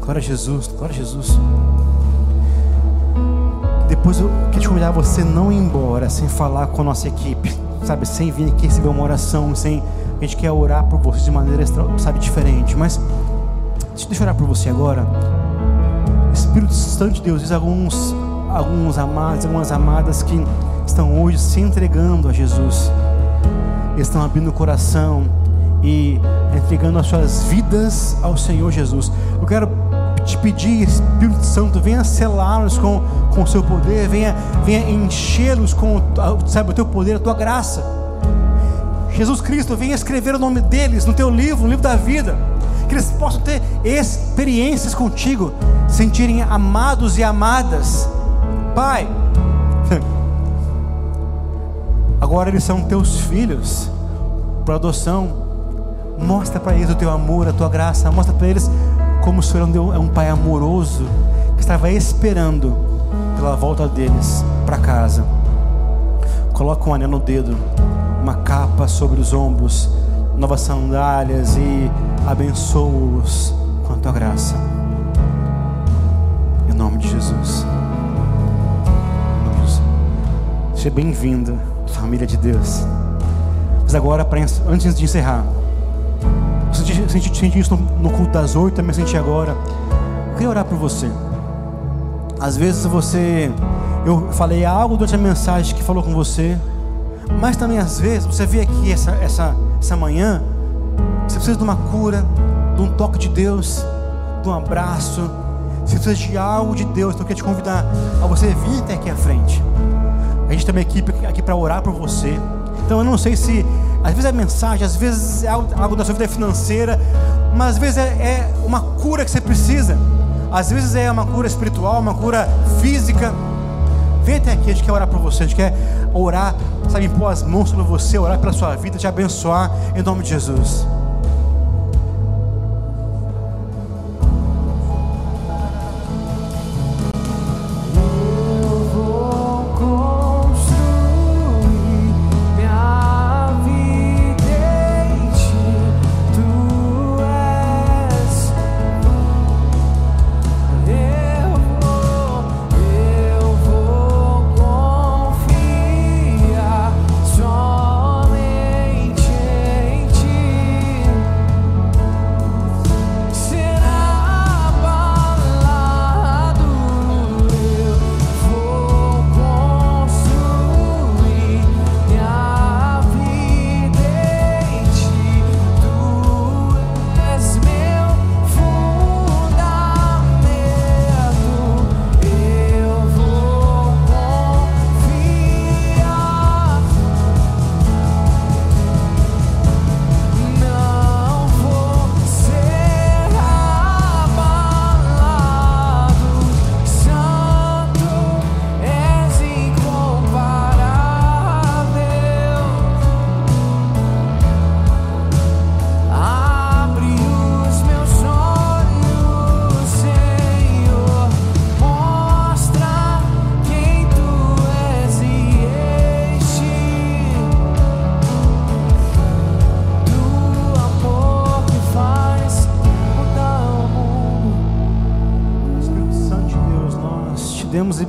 Glória a Jesus, glória a Jesus. Depois eu quero te convidar você não ir embora sem falar com a nossa equipe, sabe? Sem vir aqui receber uma oração, sem. A gente quer orar por você de maneira, sabe, diferente. Mas, deixa eu orar por você agora. Espírito Santo de Deus, diz alguns, alguns amados, algumas amadas que estão hoje se entregando a Jesus estão abrindo o coração e entregando as suas vidas ao Senhor Jesus. Eu quero te pedir, Espírito Santo, venha selá-los com, o seu poder, venha, venha enchê-los com sabe, o teu poder, a tua graça. Jesus Cristo, venha escrever o nome deles no teu livro, no livro da vida, que eles possam ter experiências contigo, sentirem amados e amadas. Pai, Agora eles são teus filhos por adoção. Mostra para eles o teu amor, a tua graça. Mostra para eles como o Senhor é um pai amoroso que estava esperando pela volta deles para casa. Coloca um anel no dedo, uma capa sobre os ombros, novas sandálias e abençoa-os com a tua graça. Em nome de Jesus. Seja bem-vindo família de Deus. Mas agora, antes de encerrar, senti, senti, isso no, no culto das oito, também senti agora. Eu queria orar por você. Às vezes você, eu falei algo durante a mensagem que falou com você, mas também às vezes você vê aqui essa, essa, essa manhã, você precisa de uma cura, de um toque de Deus, de um abraço, você precisa de algo de Deus, então eu quero te convidar a você vir até aqui à frente. A gente tem uma equipe aqui para orar por você. Então eu não sei se, às vezes é mensagem, às vezes é algo da sua vida financeira, mas às vezes é, é uma cura que você precisa. Às vezes é uma cura espiritual, uma cura física. Vem até aqui, a gente quer orar por você, a gente quer orar, sabe, impor as mãos sobre você, orar pela sua vida, te abençoar em nome de Jesus.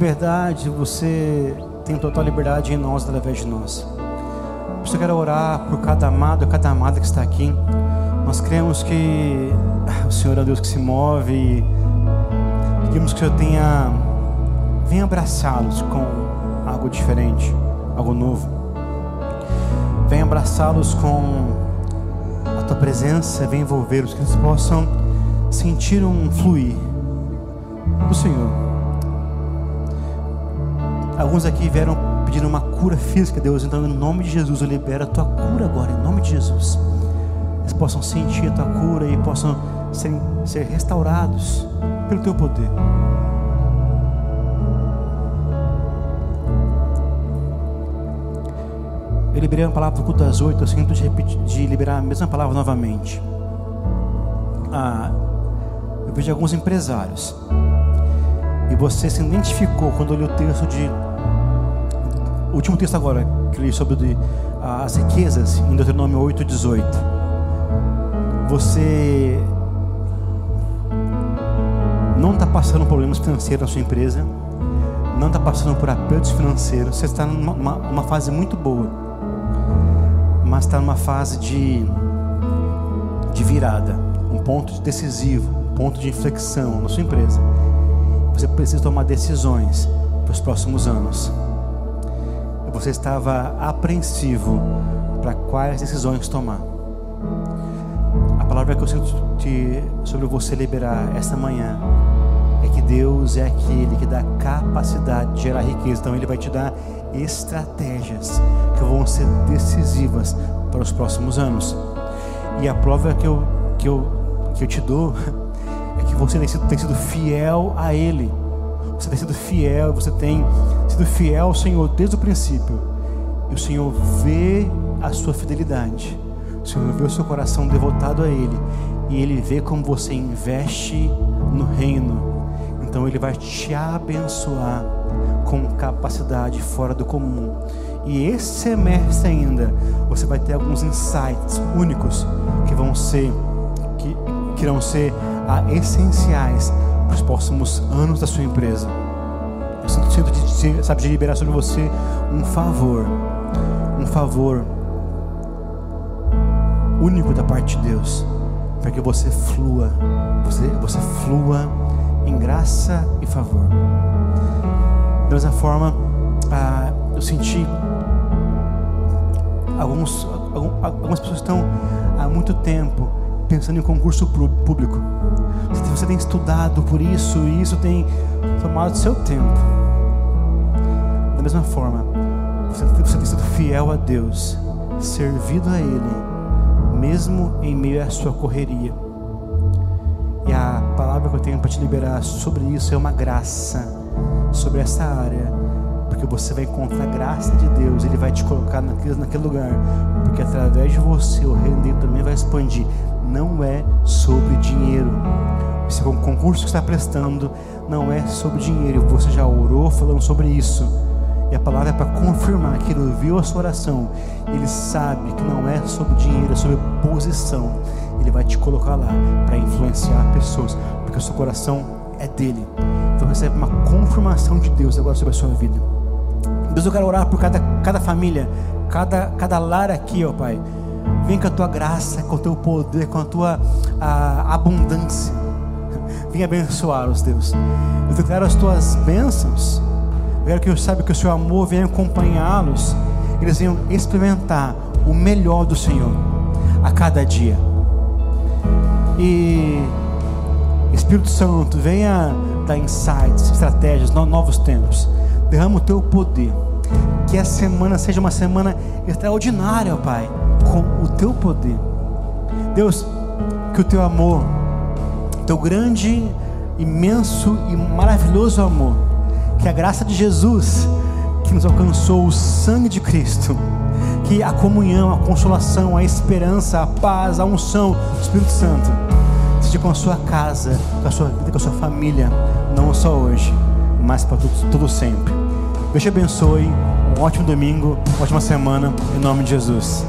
Liberdade, você tem total liberdade em nós, através de nós. Eu quero orar por cada amado, cada amada que está aqui. Nós cremos que o Senhor é Deus que se move e pedimos que o Senhor tenha, venha abraçá-los com algo diferente, algo novo. Venha abraçá-los com a tua presença, venha envolvê-los, que eles possam sentir um fluir do Senhor. Alguns aqui vieram pedindo uma cura física, Deus. Então, em nome de Jesus, eu libero a tua cura agora, em nome de Jesus. Eles possam sentir a tua cura e possam ser, ser restaurados pelo teu poder. Eu liberei uma palavra do culto das oito, eu sinto de, de liberar a mesma palavra novamente. Ah, eu vejo alguns empresários. E você se identificou quando eu li o texto de. O último texto agora, que li sobre de, as riquezas, em Deuteronômio 8, 18. Você não está passando problemas financeiros na sua empresa, não está passando por apertos financeiros, você está numa uma, uma fase muito boa, mas está numa fase de, de virada, um ponto decisivo, um ponto de inflexão na sua empresa. Você precisa tomar decisões para os próximos anos. Você estava apreensivo para quais decisões tomar. A palavra que eu sinto sobre você liberar esta manhã é que Deus é aquele que dá capacidade de gerar riqueza. Então Ele vai te dar estratégias que vão ser decisivas para os próximos anos. E a prova que eu, que eu, que eu te dou é que você tem sido, tem sido fiel a Ele. Você tem sido fiel, você tem sido fiel ao Senhor desde o princípio. E o Senhor vê a sua fidelidade. O Senhor vê o seu coração devotado a Ele. E Ele vê como você investe no reino. Então Ele vai te abençoar com capacidade fora do comum. E esse semestre ainda, você vai ter alguns insights únicos que vão ser, que, que irão ser ah, essenciais para os próximos anos da sua empresa. De, sabe, de liberar sobre você um favor, um favor único da parte de Deus, para que você flua, você, você flua em graça e favor. Da mesma forma, ah, eu senti alguns, algumas pessoas estão há muito tempo pensando em concurso público. Você tem estudado por isso e isso tem tomado seu tempo. Da mesma forma, você tem sido fiel a Deus, servido a Ele, mesmo em meio à sua correria. E a palavra que eu tenho para te liberar sobre isso é uma graça sobre essa área, porque você vai encontrar a graça de Deus, Ele vai te colocar naquele, naquele lugar, porque através de você o reino dele também vai expandir. Não é sobre dinheiro. Esse concurso que está prestando não é sobre dinheiro. Você já orou falando sobre isso. E a palavra é para confirmar que ele ouviu a sua oração. Ele sabe que não é sobre dinheiro, é sobre posição. Ele vai te colocar lá para influenciar pessoas, porque o seu coração é dele. Então recebe uma confirmação de Deus agora sobre a sua vida. Deus, eu quero orar por cada, cada família, cada, cada lar aqui, ó Pai. Vem com a tua graça, com o teu poder, com a tua a, abundância. Vem abençoá-los, Deus. Eu declaro as tuas bênçãos. Eu quero que eu saiba que o seu amor venha acompanhá-los. Eles venham experimentar o melhor do Senhor a cada dia. E Espírito Santo, venha dar insights, estratégias, novos tempos. Derrama o teu poder. Que a semana seja uma semana extraordinária, Pai, com o teu poder. Deus, que o teu amor, teu grande, imenso e maravilhoso amor, que a graça de Jesus, que nos alcançou o sangue de Cristo, que a comunhão, a consolação, a esperança, a paz, a unção do Espírito Santo seja com a sua casa, com a sua vida, com a sua família, não só hoje, mas para tudo, tudo sempre. Deus te abençoe, um ótimo domingo, uma ótima semana, em nome de Jesus.